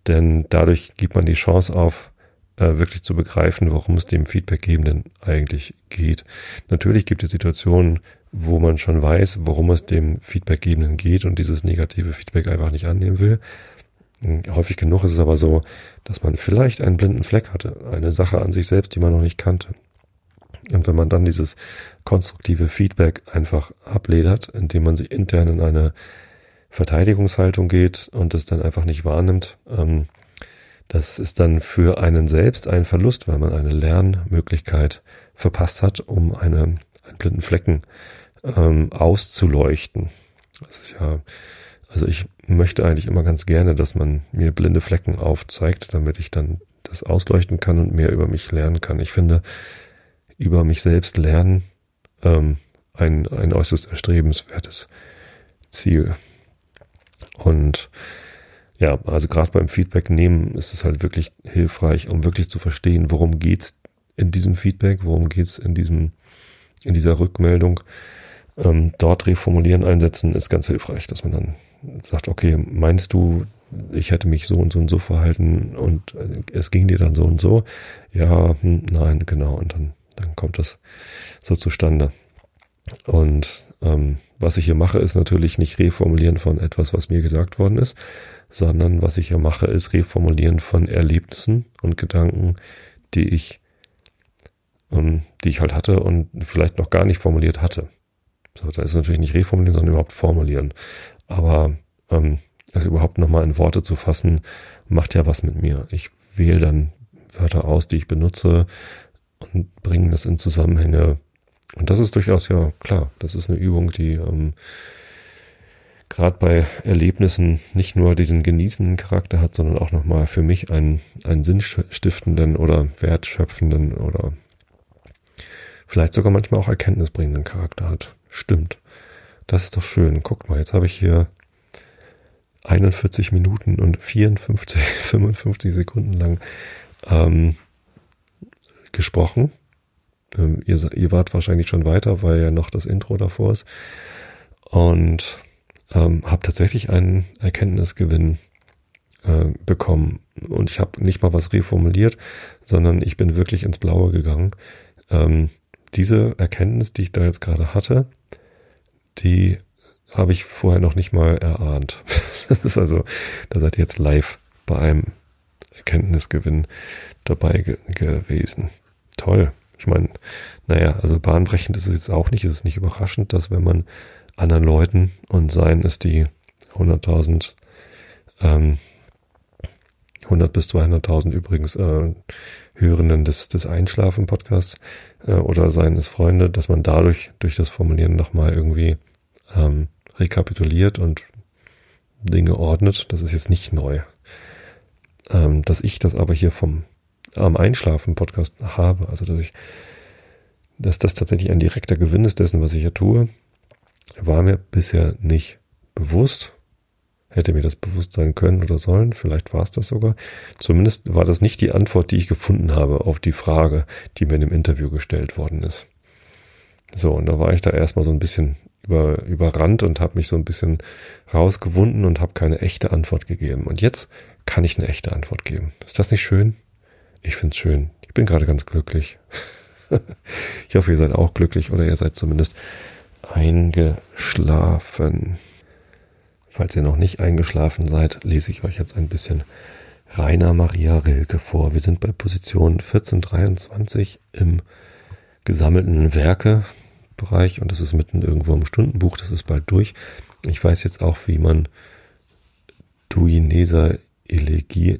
Denn dadurch gibt man die Chance auf, äh, wirklich zu begreifen, worum es dem Feedbackgebenden eigentlich geht. Natürlich gibt es Situationen, wo man schon weiß, worum es dem Feedbackgebenden geht und dieses negative Feedback einfach nicht annehmen will. Hm, häufig genug ist es aber so, dass man vielleicht einen blinden Fleck hatte, eine Sache an sich selbst, die man noch nicht kannte. Und wenn man dann dieses konstruktive Feedback einfach abledert, indem man sich intern in eine Verteidigungshaltung geht und es dann einfach nicht wahrnimmt, ähm, das ist dann für einen selbst ein Verlust, weil man eine Lernmöglichkeit verpasst hat, um eine, einen blinden Flecken ähm, auszuleuchten. Das ist ja, also ich möchte eigentlich immer ganz gerne, dass man mir blinde Flecken aufzeigt, damit ich dann das ausleuchten kann und mehr über mich lernen kann. Ich finde, über mich selbst lernen ähm, ein, ein äußerst erstrebenswertes Ziel. Und ja, also gerade beim Feedback nehmen ist es halt wirklich hilfreich, um wirklich zu verstehen, worum geht's in diesem Feedback, worum geht's in diesem, in dieser Rückmeldung. Ähm, dort reformulieren, einsetzen ist ganz hilfreich, dass man dann sagt, okay, meinst du, ich hätte mich so und so und so verhalten und es ging dir dann so und so? Ja, hm, nein, genau. Und dann, dann kommt das so zustande. Und ähm, was ich hier mache, ist natürlich nicht reformulieren von etwas, was mir gesagt worden ist, sondern was ich hier mache, ist reformulieren von Erlebnissen und Gedanken, die ich, ähm, die ich halt hatte und vielleicht noch gar nicht formuliert hatte. So, da ist natürlich nicht reformulieren, sondern überhaupt formulieren. Aber ähm, also überhaupt nochmal in Worte zu fassen, macht ja was mit mir. Ich wähle dann Wörter aus, die ich benutze und bringe das in Zusammenhänge. Und das ist durchaus ja klar. Das ist eine Übung, die ähm, gerade bei Erlebnissen nicht nur diesen genießenden Charakter hat, sondern auch nochmal für mich einen, einen sinnstiftenden oder wertschöpfenden oder vielleicht sogar manchmal auch erkenntnisbringenden Charakter hat. Stimmt. Das ist doch schön. Guckt mal, jetzt habe ich hier 41 Minuten und 54, 55 Sekunden lang ähm, gesprochen. Ähm, ihr, ihr wart wahrscheinlich schon weiter, weil ja noch das Intro davor ist. Und ähm, habe tatsächlich einen Erkenntnisgewinn äh, bekommen. Und ich habe nicht mal was reformuliert, sondern ich bin wirklich ins Blaue gegangen. Ähm, diese Erkenntnis, die ich da jetzt gerade hatte, die habe ich vorher noch nicht mal erahnt. das ist also, da seid ihr jetzt live bei einem Erkenntnisgewinn dabei ge gewesen. Toll. Ich meine, naja, also bahnbrechend ist es jetzt auch nicht. Es ist nicht überraschend, dass wenn man anderen Leuten und seien es die 100.000, ähm, 100 bis 200.000 übrigens äh, Hörenden des, des Einschlafen-Podcasts äh, oder seien es Freunde, dass man dadurch durch das Formulieren nochmal irgendwie ähm, rekapituliert und Dinge ordnet. Das ist jetzt nicht neu. Ähm, dass ich das aber hier vom am Einschlafen-Podcast habe, also dass ich, dass das tatsächlich ein direkter Gewinn ist dessen, was ich hier tue, war mir bisher nicht bewusst. Hätte mir das bewusst sein können oder sollen, vielleicht war es das sogar. Zumindest war das nicht die Antwort, die ich gefunden habe auf die Frage, die mir in dem Interview gestellt worden ist. So, und da war ich da erstmal so ein bisschen über, überrannt und habe mich so ein bisschen rausgewunden und habe keine echte Antwort gegeben. Und jetzt kann ich eine echte Antwort geben. Ist das nicht schön? Ich find's schön. Ich bin gerade ganz glücklich. ich hoffe, ihr seid auch glücklich oder ihr seid zumindest eingeschlafen. Falls ihr noch nicht eingeschlafen seid, lese ich euch jetzt ein bisschen Rainer Maria Rilke vor. Wir sind bei Position 1423 im gesammelten Werkebereich und das ist mitten irgendwo im Stundenbuch, das ist bald durch. Ich weiß jetzt auch, wie man Duineser Elegie,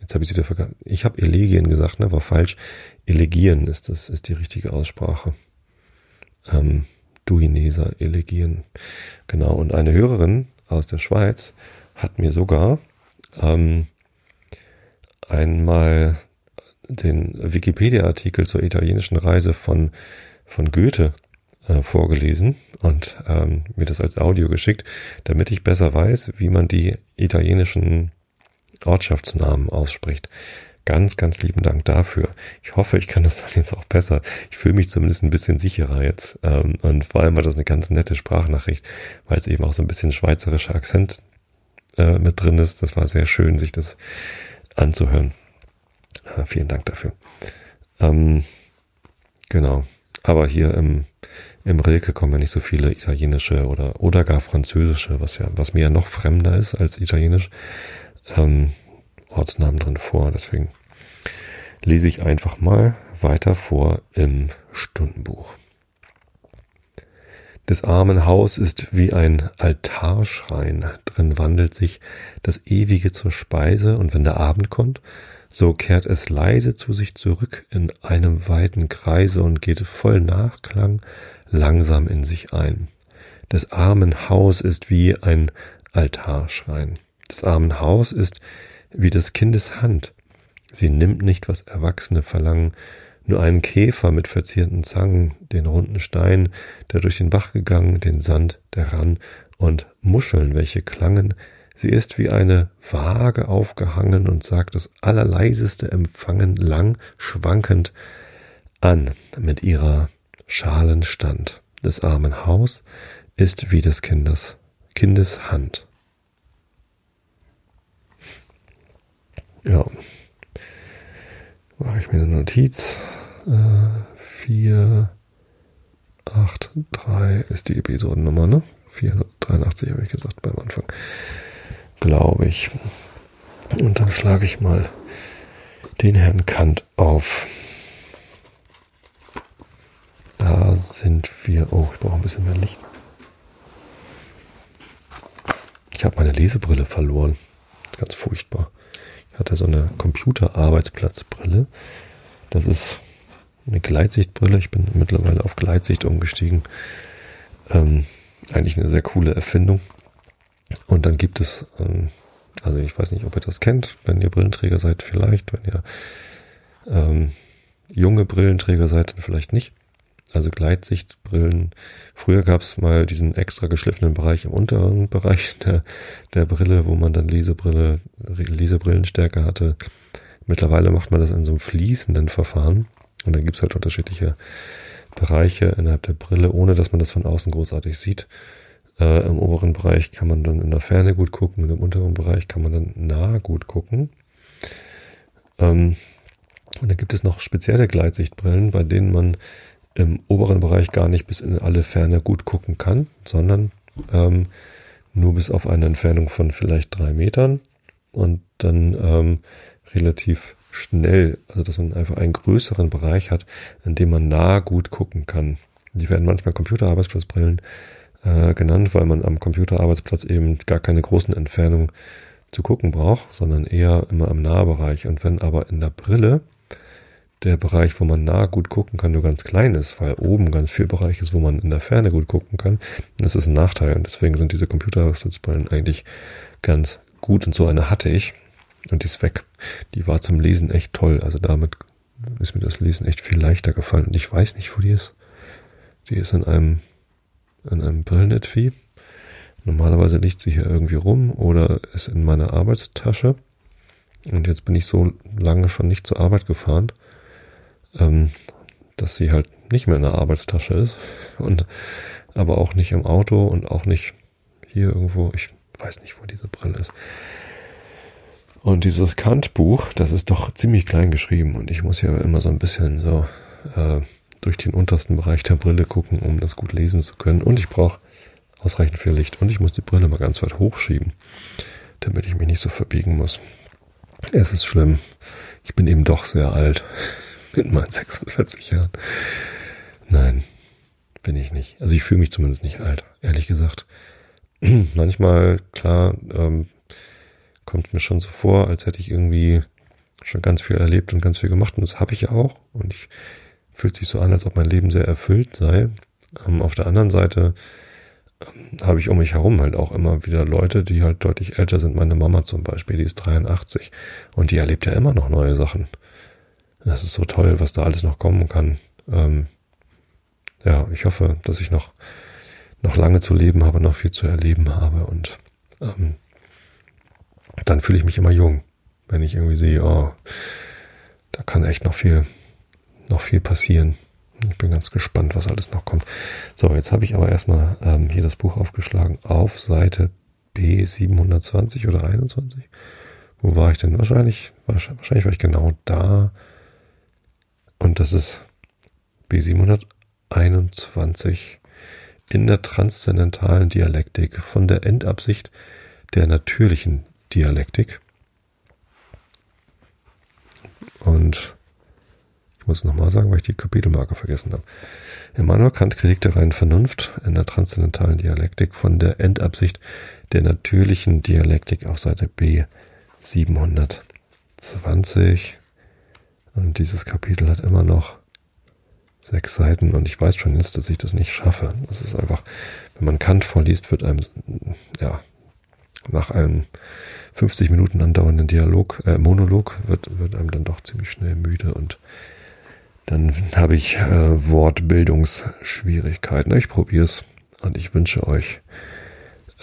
jetzt habe ich sie wieder vergessen, ich habe Elegien gesagt, ne, war falsch. Elegieren ist das, ist die richtige Aussprache. Ähm, Duineser Elegien. Genau, und eine Hörerin aus der Schweiz hat mir sogar ähm, einmal den Wikipedia-Artikel zur italienischen Reise von, von Goethe äh, vorgelesen und ähm, mir das als Audio geschickt, damit ich besser weiß, wie man die italienischen Ortschaftsnamen ausspricht. Ganz, ganz lieben Dank dafür. Ich hoffe, ich kann das dann jetzt auch besser. Ich fühle mich zumindest ein bisschen sicherer jetzt. Ähm, und vor allem war das eine ganz nette Sprachnachricht, weil es eben auch so ein bisschen schweizerischer Akzent äh, mit drin ist. Das war sehr schön, sich das anzuhören. Äh, vielen Dank dafür. Ähm, genau. Aber hier im, im Rilke kommen ja nicht so viele italienische oder, oder gar französische, was ja, was mir ja noch fremder ist als italienisch, ähm, Ortsnamen drin vor. Deswegen lese ich einfach mal weiter vor im Stundenbuch. Des armen Haus ist wie ein Altarschrein, drin wandelt sich das Ewige zur Speise, und wenn der Abend kommt, so kehrt es leise zu sich zurück in einem weiten Kreise und geht voll Nachklang langsam in sich ein. Des armen Haus ist wie ein Altarschrein. Des armen Haus ist wie des Kindes Hand. Sie nimmt nicht, was Erwachsene verlangen, nur einen Käfer mit verzierten Zangen, den runden Stein, der durch den Bach gegangen, den Sand, der rann, und Muscheln, welche klangen, Sie ist wie eine Waage aufgehangen und sagt das allerleiseste Empfangen lang schwankend an mit ihrer schalen Stand. Des armen Haus ist wie des Kindes, Kindes Hand. Ja, mache ich mir eine Notiz. Äh, 4, 8, 3 ist die Episodennummer, ne? 483 habe ich gesagt beim Anfang glaube ich. Und dann schlage ich mal den Herrn Kant auf. Da sind wir. Oh, ich brauche ein bisschen mehr Licht. Ich habe meine Lesebrille verloren. Ganz furchtbar. Ich hatte so eine Computer-Arbeitsplatzbrille. Das ist eine Gleitsichtbrille. Ich bin mittlerweile auf Gleitsicht umgestiegen. Ähm, eigentlich eine sehr coole Erfindung. Und dann gibt es, ähm, also ich weiß nicht, ob ihr das kennt, wenn ihr Brillenträger seid, vielleicht, wenn ihr ähm, junge Brillenträger seid, dann vielleicht nicht. Also Gleitsichtbrillen. Früher gab es mal diesen extra geschliffenen Bereich im unteren Bereich der, der Brille, wo man dann Lesebrille, Lesebrillenstärke hatte. Mittlerweile macht man das in so einem fließenden Verfahren. Und dann gibt's halt unterschiedliche Bereiche innerhalb der Brille, ohne dass man das von außen großartig sieht. Äh, Im oberen Bereich kann man dann in der Ferne gut gucken und im unteren Bereich kann man dann nah gut gucken. Ähm, und dann gibt es noch spezielle Gleitsichtbrillen, bei denen man im oberen Bereich gar nicht bis in alle Ferne gut gucken kann, sondern ähm, nur bis auf eine Entfernung von vielleicht drei Metern und dann ähm, relativ schnell, also dass man einfach einen größeren Bereich hat, in dem man nah gut gucken kann. Die werden manchmal Computerarbeitsplatzbrillen äh, genannt, weil man am Computerarbeitsplatz eben gar keine großen Entfernungen zu gucken braucht, sondern eher immer im Nahbereich. Und wenn aber in der Brille der Bereich, wo man nah gut gucken kann, nur ganz klein ist, weil oben ganz viel Bereich ist, wo man in der Ferne gut gucken kann, das ist ein Nachteil. Und deswegen sind diese Computerarbeitsplatzbrillen eigentlich ganz gut. Und so eine hatte ich. Und die ist weg. Die war zum Lesen echt toll. Also damit ist mir das Lesen echt viel leichter gefallen. Und ich weiß nicht, wo die ist. Die ist in einem in einem Brillenetui. Normalerweise liegt sie hier irgendwie rum oder ist in meiner Arbeitstasche. Und jetzt bin ich so lange schon nicht zur Arbeit gefahren, ähm, dass sie halt nicht mehr in der Arbeitstasche ist. Und aber auch nicht im Auto und auch nicht hier irgendwo. Ich weiß nicht, wo diese Brille ist. Und dieses Kant-Buch, das ist doch ziemlich klein geschrieben und ich muss ja immer so ein bisschen so äh, durch den untersten Bereich der Brille gucken, um das gut lesen zu können. Und ich brauche ausreichend viel Licht. Und ich muss die Brille mal ganz weit hochschieben, damit ich mich nicht so verbiegen muss. Es ist schlimm. Ich bin eben doch sehr alt. Mit meinen 46 Jahren. Nein, bin ich nicht. Also ich fühle mich zumindest nicht alt, ehrlich gesagt. Manchmal, klar, ähm, kommt mir schon so vor, als hätte ich irgendwie schon ganz viel erlebt und ganz viel gemacht. Und das habe ich ja auch. Und ich fühlt sich so an, als ob mein Leben sehr erfüllt sei. Ähm, auf der anderen Seite ähm, habe ich um mich herum halt auch immer wieder Leute, die halt deutlich älter sind. Meine Mama zum Beispiel, die ist 83 und die erlebt ja immer noch neue Sachen. Das ist so toll, was da alles noch kommen kann. Ähm, ja, ich hoffe, dass ich noch, noch lange zu leben habe, noch viel zu erleben habe und ähm, dann fühle ich mich immer jung, wenn ich irgendwie sehe, oh, da kann echt noch viel, noch viel passieren. Ich bin ganz gespannt, was alles noch kommt. So, jetzt habe ich aber erstmal ähm, hier das Buch aufgeschlagen auf Seite B720 oder 21. Wo war ich denn? Wahrscheinlich, wahrscheinlich war ich genau da. Und das ist B721 in der transzendentalen Dialektik von der Endabsicht der natürlichen Dialektik. Und muss nochmal sagen, weil ich die Kapitelmarke vergessen habe. Immanuel Kant Kritik der reinen Vernunft in der transzendentalen Dialektik von der Endabsicht der natürlichen Dialektik auf Seite B 720. Und dieses Kapitel hat immer noch sechs Seiten und ich weiß schon jetzt, dass ich das nicht schaffe. Das ist einfach, wenn man Kant vorliest, wird einem, ja, nach einem 50 Minuten andauernden Dialog, äh, Monolog, wird, wird einem dann doch ziemlich schnell müde und dann habe ich äh, Wortbildungsschwierigkeiten. Ich probiere es und ich wünsche euch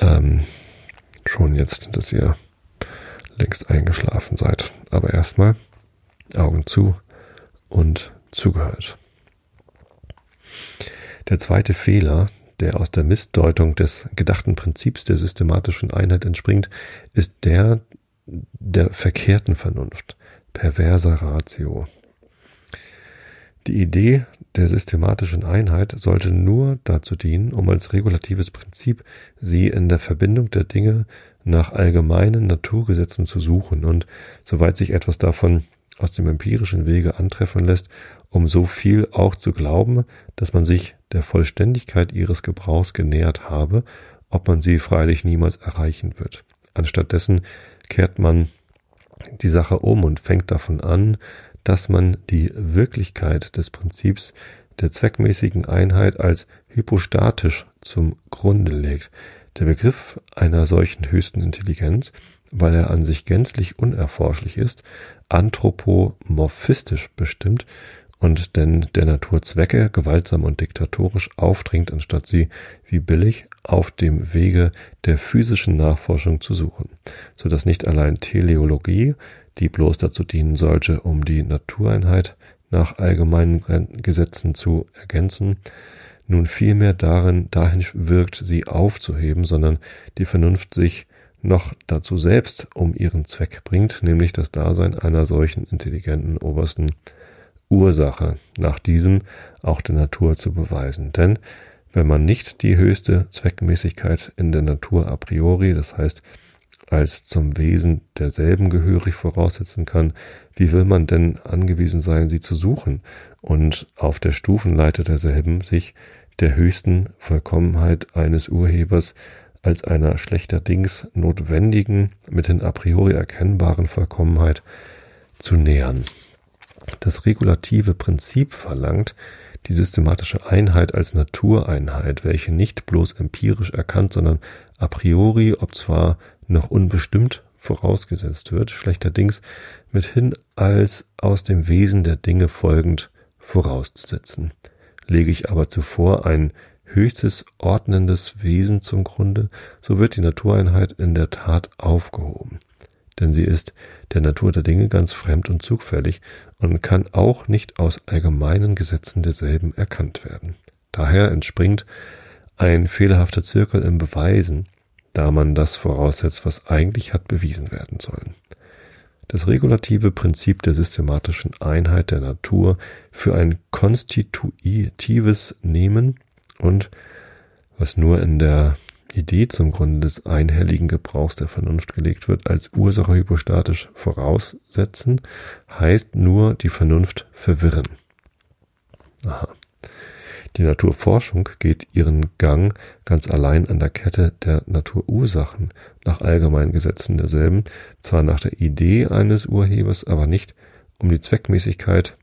ähm, schon jetzt, dass ihr längst eingeschlafen seid. Aber erstmal Augen zu und zugehört. Der zweite Fehler, der aus der Missdeutung des gedachten Prinzips der systematischen Einheit entspringt, ist der der verkehrten Vernunft, perverser Ratio. Die Idee der systematischen Einheit sollte nur dazu dienen, um als regulatives Prinzip sie in der Verbindung der Dinge nach allgemeinen Naturgesetzen zu suchen und, soweit sich etwas davon aus dem empirischen Wege antreffen lässt, um so viel auch zu glauben, dass man sich der Vollständigkeit ihres Gebrauchs genähert habe, ob man sie freilich niemals erreichen wird. Anstattdessen kehrt man die Sache um und fängt davon an, dass man die Wirklichkeit des Prinzips der zweckmäßigen Einheit als hypostatisch zum Grunde legt. Der Begriff einer solchen höchsten Intelligenz, weil er an sich gänzlich unerforschlich ist, anthropomorphistisch bestimmt und denn der Natur Zwecke gewaltsam und diktatorisch aufdringt, anstatt sie wie billig auf dem Wege der physischen Nachforschung zu suchen, so dass nicht allein Teleologie, die bloß dazu dienen sollte, um die Natureinheit nach allgemeinen Gesetzen zu ergänzen, nun vielmehr darin, dahin wirkt, sie aufzuheben, sondern die Vernunft sich noch dazu selbst um ihren Zweck bringt, nämlich das Dasein einer solchen intelligenten obersten Ursache, nach diesem auch der Natur zu beweisen. Denn wenn man nicht die höchste Zweckmäßigkeit in der Natur a priori, das heißt als zum Wesen derselben gehörig voraussetzen kann, wie will man denn angewiesen sein, sie zu suchen und auf der Stufenleiter derselben sich der höchsten Vollkommenheit eines Urhebers als einer schlechterdings notwendigen, mithin a priori erkennbaren Vollkommenheit zu nähern. Das regulative Prinzip verlangt die systematische Einheit als Natureinheit, welche nicht bloß empirisch erkannt, sondern a priori, ob zwar noch unbestimmt vorausgesetzt wird, schlechterdings mithin als aus dem Wesen der Dinge folgend vorauszusetzen. Lege ich aber zuvor ein höchstes ordnendes Wesen zum Grunde, so wird die Natureinheit in der Tat aufgehoben. Denn sie ist der Natur der Dinge ganz fremd und zugfällig und kann auch nicht aus allgemeinen Gesetzen derselben erkannt werden. Daher entspringt ein fehlerhafter Zirkel im Beweisen, da man das voraussetzt, was eigentlich hat bewiesen werden sollen. Das regulative Prinzip der systematischen Einheit der Natur für ein konstitutives Nehmen und was nur in der Idee zum Grunde des einhelligen Gebrauchs der Vernunft gelegt wird, als Ursache hypostatisch voraussetzen, heißt nur die Vernunft verwirren. Aha. Die Naturforschung geht ihren Gang ganz allein an der Kette der Naturursachen nach allgemeinen Gesetzen derselben, zwar nach der Idee eines Urhebers, aber nicht um die Zweckmäßigkeit,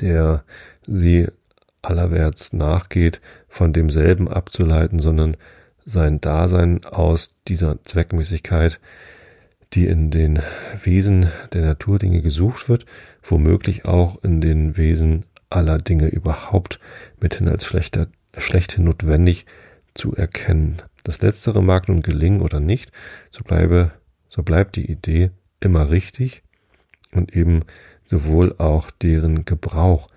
der sie allerwärts nachgeht, von demselben abzuleiten, sondern sein Dasein aus dieser Zweckmäßigkeit, die in den Wesen der Naturdinge gesucht wird, womöglich auch in den Wesen aller Dinge überhaupt mithin als schlechter, schlechthin notwendig zu erkennen. Das Letztere mag nun gelingen oder nicht, so bleibe, so bleibt die Idee immer richtig und eben sowohl auch deren Gebrauch,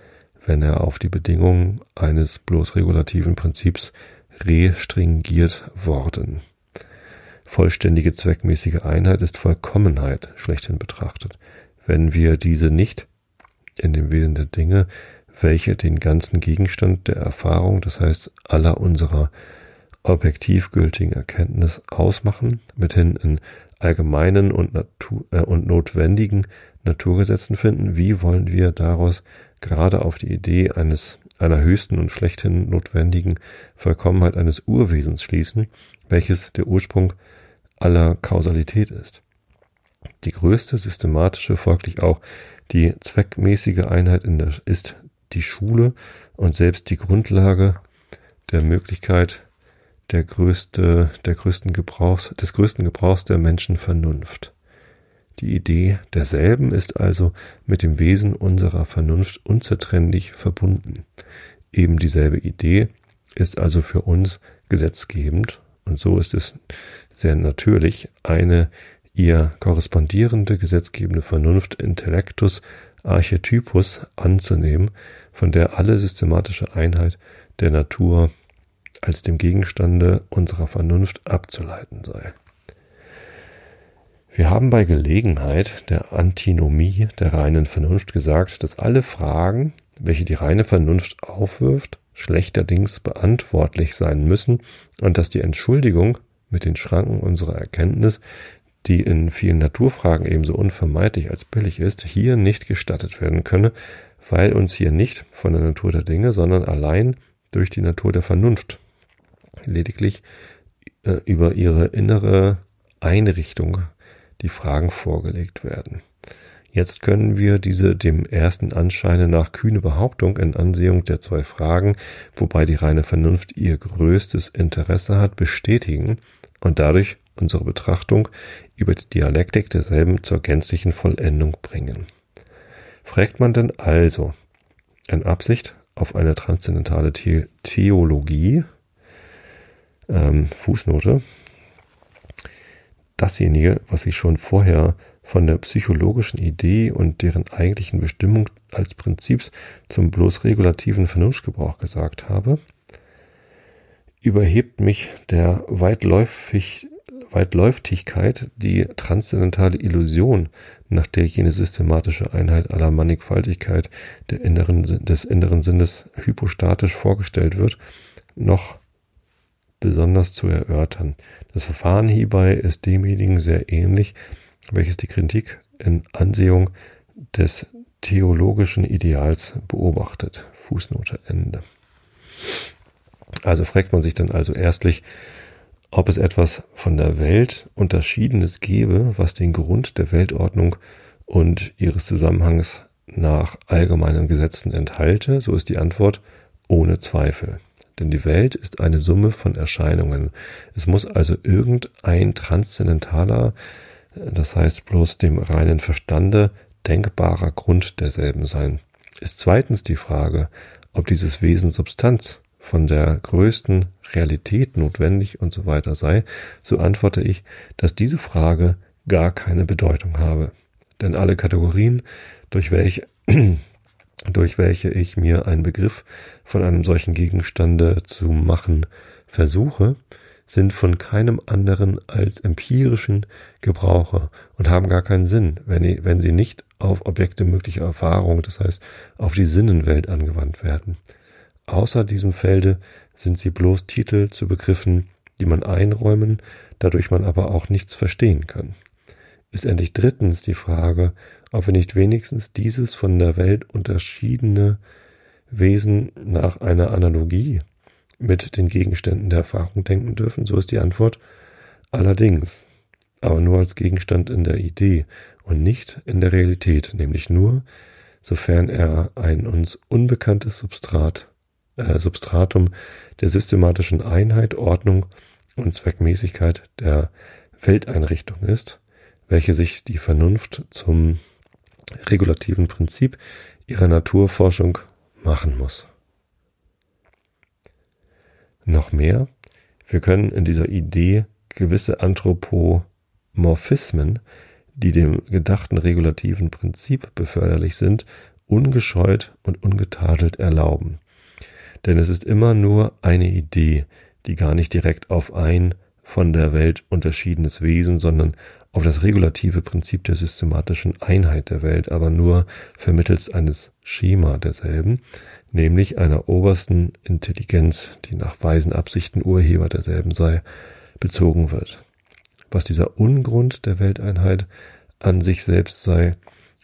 wenn er auf die Bedingungen eines bloß regulativen Prinzips restringiert worden. vollständige zweckmäßige Einheit ist Vollkommenheit schlechthin betrachtet. Wenn wir diese nicht in dem Wesen der Dinge, welche den ganzen Gegenstand der Erfahrung, das heißt aller unserer objektiv gültigen Erkenntnis ausmachen, mithin in allgemeinen und, Natur, äh, und notwendigen Naturgesetzen finden, wie wollen wir daraus gerade auf die Idee eines einer höchsten und schlechthin notwendigen Vollkommenheit eines Urwesens schließen, welches der Ursprung aller Kausalität ist. Die größte systematische, folglich auch die zweckmäßige Einheit in der, ist die Schule und selbst die Grundlage der Möglichkeit der größte, der größten Gebrauchs, des größten Gebrauchs der Menschenvernunft. Die Idee derselben ist also mit dem Wesen unserer Vernunft unzertrennlich verbunden. Eben dieselbe Idee ist also für uns gesetzgebend und so ist es sehr natürlich eine ihr korrespondierende gesetzgebende Vernunft Intellectus Archetypus anzunehmen, von der alle systematische Einheit der Natur als dem Gegenstande unserer Vernunft abzuleiten sei. Wir haben bei Gelegenheit der Antinomie der reinen Vernunft gesagt, dass alle Fragen, welche die reine Vernunft aufwirft, schlechterdings beantwortlich sein müssen und dass die Entschuldigung mit den Schranken unserer Erkenntnis, die in vielen Naturfragen ebenso unvermeidlich als billig ist, hier nicht gestattet werden könne, weil uns hier nicht von der Natur der Dinge, sondern allein durch die Natur der Vernunft lediglich äh, über ihre innere Einrichtung die Fragen vorgelegt werden. Jetzt können wir diese dem ersten Anscheine nach kühne Behauptung in Ansehung der zwei Fragen, wobei die reine Vernunft ihr größtes Interesse hat, bestätigen und dadurch unsere Betrachtung über die Dialektik derselben zur gänzlichen Vollendung bringen. Fragt man denn also in Absicht auf eine transzendentale The Theologie, ähm, Fußnote, dasjenige, was ich schon vorher von der psychologischen Idee und deren eigentlichen Bestimmung als Prinzips zum bloß regulativen Vernunftgebrauch gesagt habe, überhebt mich der weitläufig, Weitläuftigkeit die transzendentale Illusion, nach der jene systematische Einheit aller Mannigfaltigkeit der inneren, des inneren Sinnes hypostatisch vorgestellt wird, noch besonders zu erörtern. Das Verfahren hierbei ist demjenigen sehr ähnlich, welches die Kritik in Ansehung des theologischen Ideals beobachtet. Fußnote Ende. Also fragt man sich dann also erstlich, ob es etwas von der Welt Unterschiedenes gäbe, was den Grund der Weltordnung und ihres Zusammenhangs nach allgemeinen Gesetzen enthalte, so ist die Antwort ohne Zweifel. Denn die Welt ist eine Summe von Erscheinungen. Es muss also irgendein transzendentaler, das heißt bloß dem reinen Verstande denkbarer Grund derselben sein. Ist zweitens die Frage, ob dieses Wesen Substanz von der größten Realität notwendig und so weiter sei, so antworte ich, dass diese Frage gar keine Bedeutung habe. Denn alle Kategorien, durch welche, durch welche ich mir einen Begriff von einem solchen Gegenstande zu machen versuche, sind von keinem anderen als empirischen Gebrauche und haben gar keinen Sinn, wenn, wenn sie nicht auf Objekte möglicher Erfahrung, das heißt auf die Sinnenwelt angewandt werden. Außer diesem Felde sind sie bloß Titel zu Begriffen, die man einräumen, dadurch man aber auch nichts verstehen kann. Ist endlich drittens die Frage, ob wir nicht wenigstens dieses von der Welt unterschiedene Wesen nach einer Analogie mit den Gegenständen der Erfahrung denken dürfen? So ist die Antwort allerdings, aber nur als Gegenstand in der Idee und nicht in der Realität, nämlich nur, sofern er ein uns unbekanntes Substrat, äh, Substratum der systematischen Einheit, Ordnung und Zweckmäßigkeit der Welteinrichtung ist, welche sich die Vernunft zum regulativen Prinzip ihrer Naturforschung machen muss. Noch mehr, wir können in dieser Idee gewisse Anthropomorphismen, die dem gedachten regulativen Prinzip beförderlich sind, ungescheut und ungetadelt erlauben. Denn es ist immer nur eine Idee, die gar nicht direkt auf ein von der Welt unterschiedenes Wesen, sondern auf das regulative Prinzip der systematischen Einheit der Welt, aber nur vermittels eines Schema derselben, nämlich einer obersten Intelligenz, die nach weisen Absichten Urheber derselben sei, bezogen wird. Was dieser Ungrund der Welteinheit an sich selbst sei,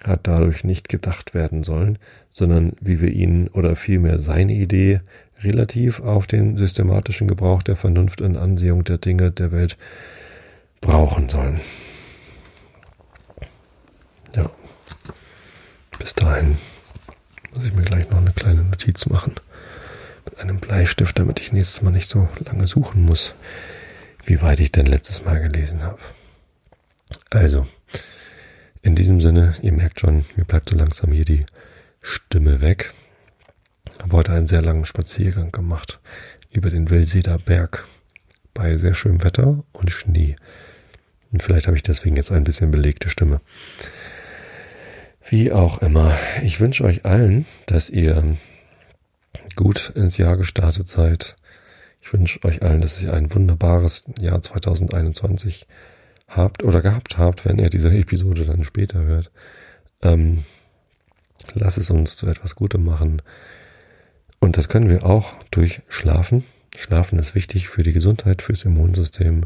hat dadurch nicht gedacht werden sollen, sondern wie wir ihn oder vielmehr seine Idee relativ auf den systematischen Gebrauch der Vernunft und Ansehung der Dinge der Welt brauchen sollen. Ja, bis dahin muss ich mir gleich noch eine kleine Notiz machen mit einem Bleistift, damit ich nächstes Mal nicht so lange suchen muss, wie weit ich denn letztes Mal gelesen habe. Also, in diesem Sinne, ihr merkt schon, mir bleibt so langsam hier die Stimme weg. Habe heute einen sehr langen Spaziergang gemacht über den Wilseder Berg bei sehr schönem Wetter und Schnee. Und vielleicht habe ich deswegen jetzt ein bisschen belegte Stimme. Wie auch immer, ich wünsche euch allen, dass ihr gut ins Jahr gestartet seid. Ich wünsche euch allen, dass ihr ein wunderbares Jahr 2021 habt oder gehabt habt, wenn ihr diese Episode dann später hört. Ähm, lass es uns zu etwas Gutem machen. Und das können wir auch durch Schlafen. Schlafen ist wichtig für die Gesundheit, fürs Immunsystem,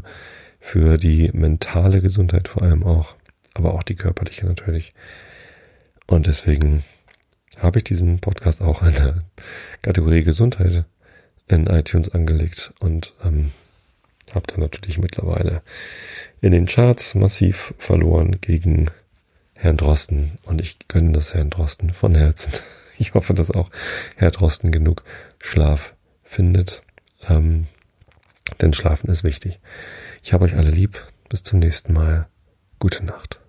für die mentale Gesundheit vor allem auch, aber auch die körperliche natürlich. Und deswegen habe ich diesen Podcast auch in der Kategorie Gesundheit in iTunes angelegt und ähm, habe da natürlich mittlerweile in den Charts massiv verloren gegen Herrn Drosten und ich gönne das Herrn Drosten von Herzen. Ich hoffe, dass auch Herr Drosten genug Schlaf findet, ähm, denn Schlafen ist wichtig. Ich habe euch alle lieb. Bis zum nächsten Mal. Gute Nacht.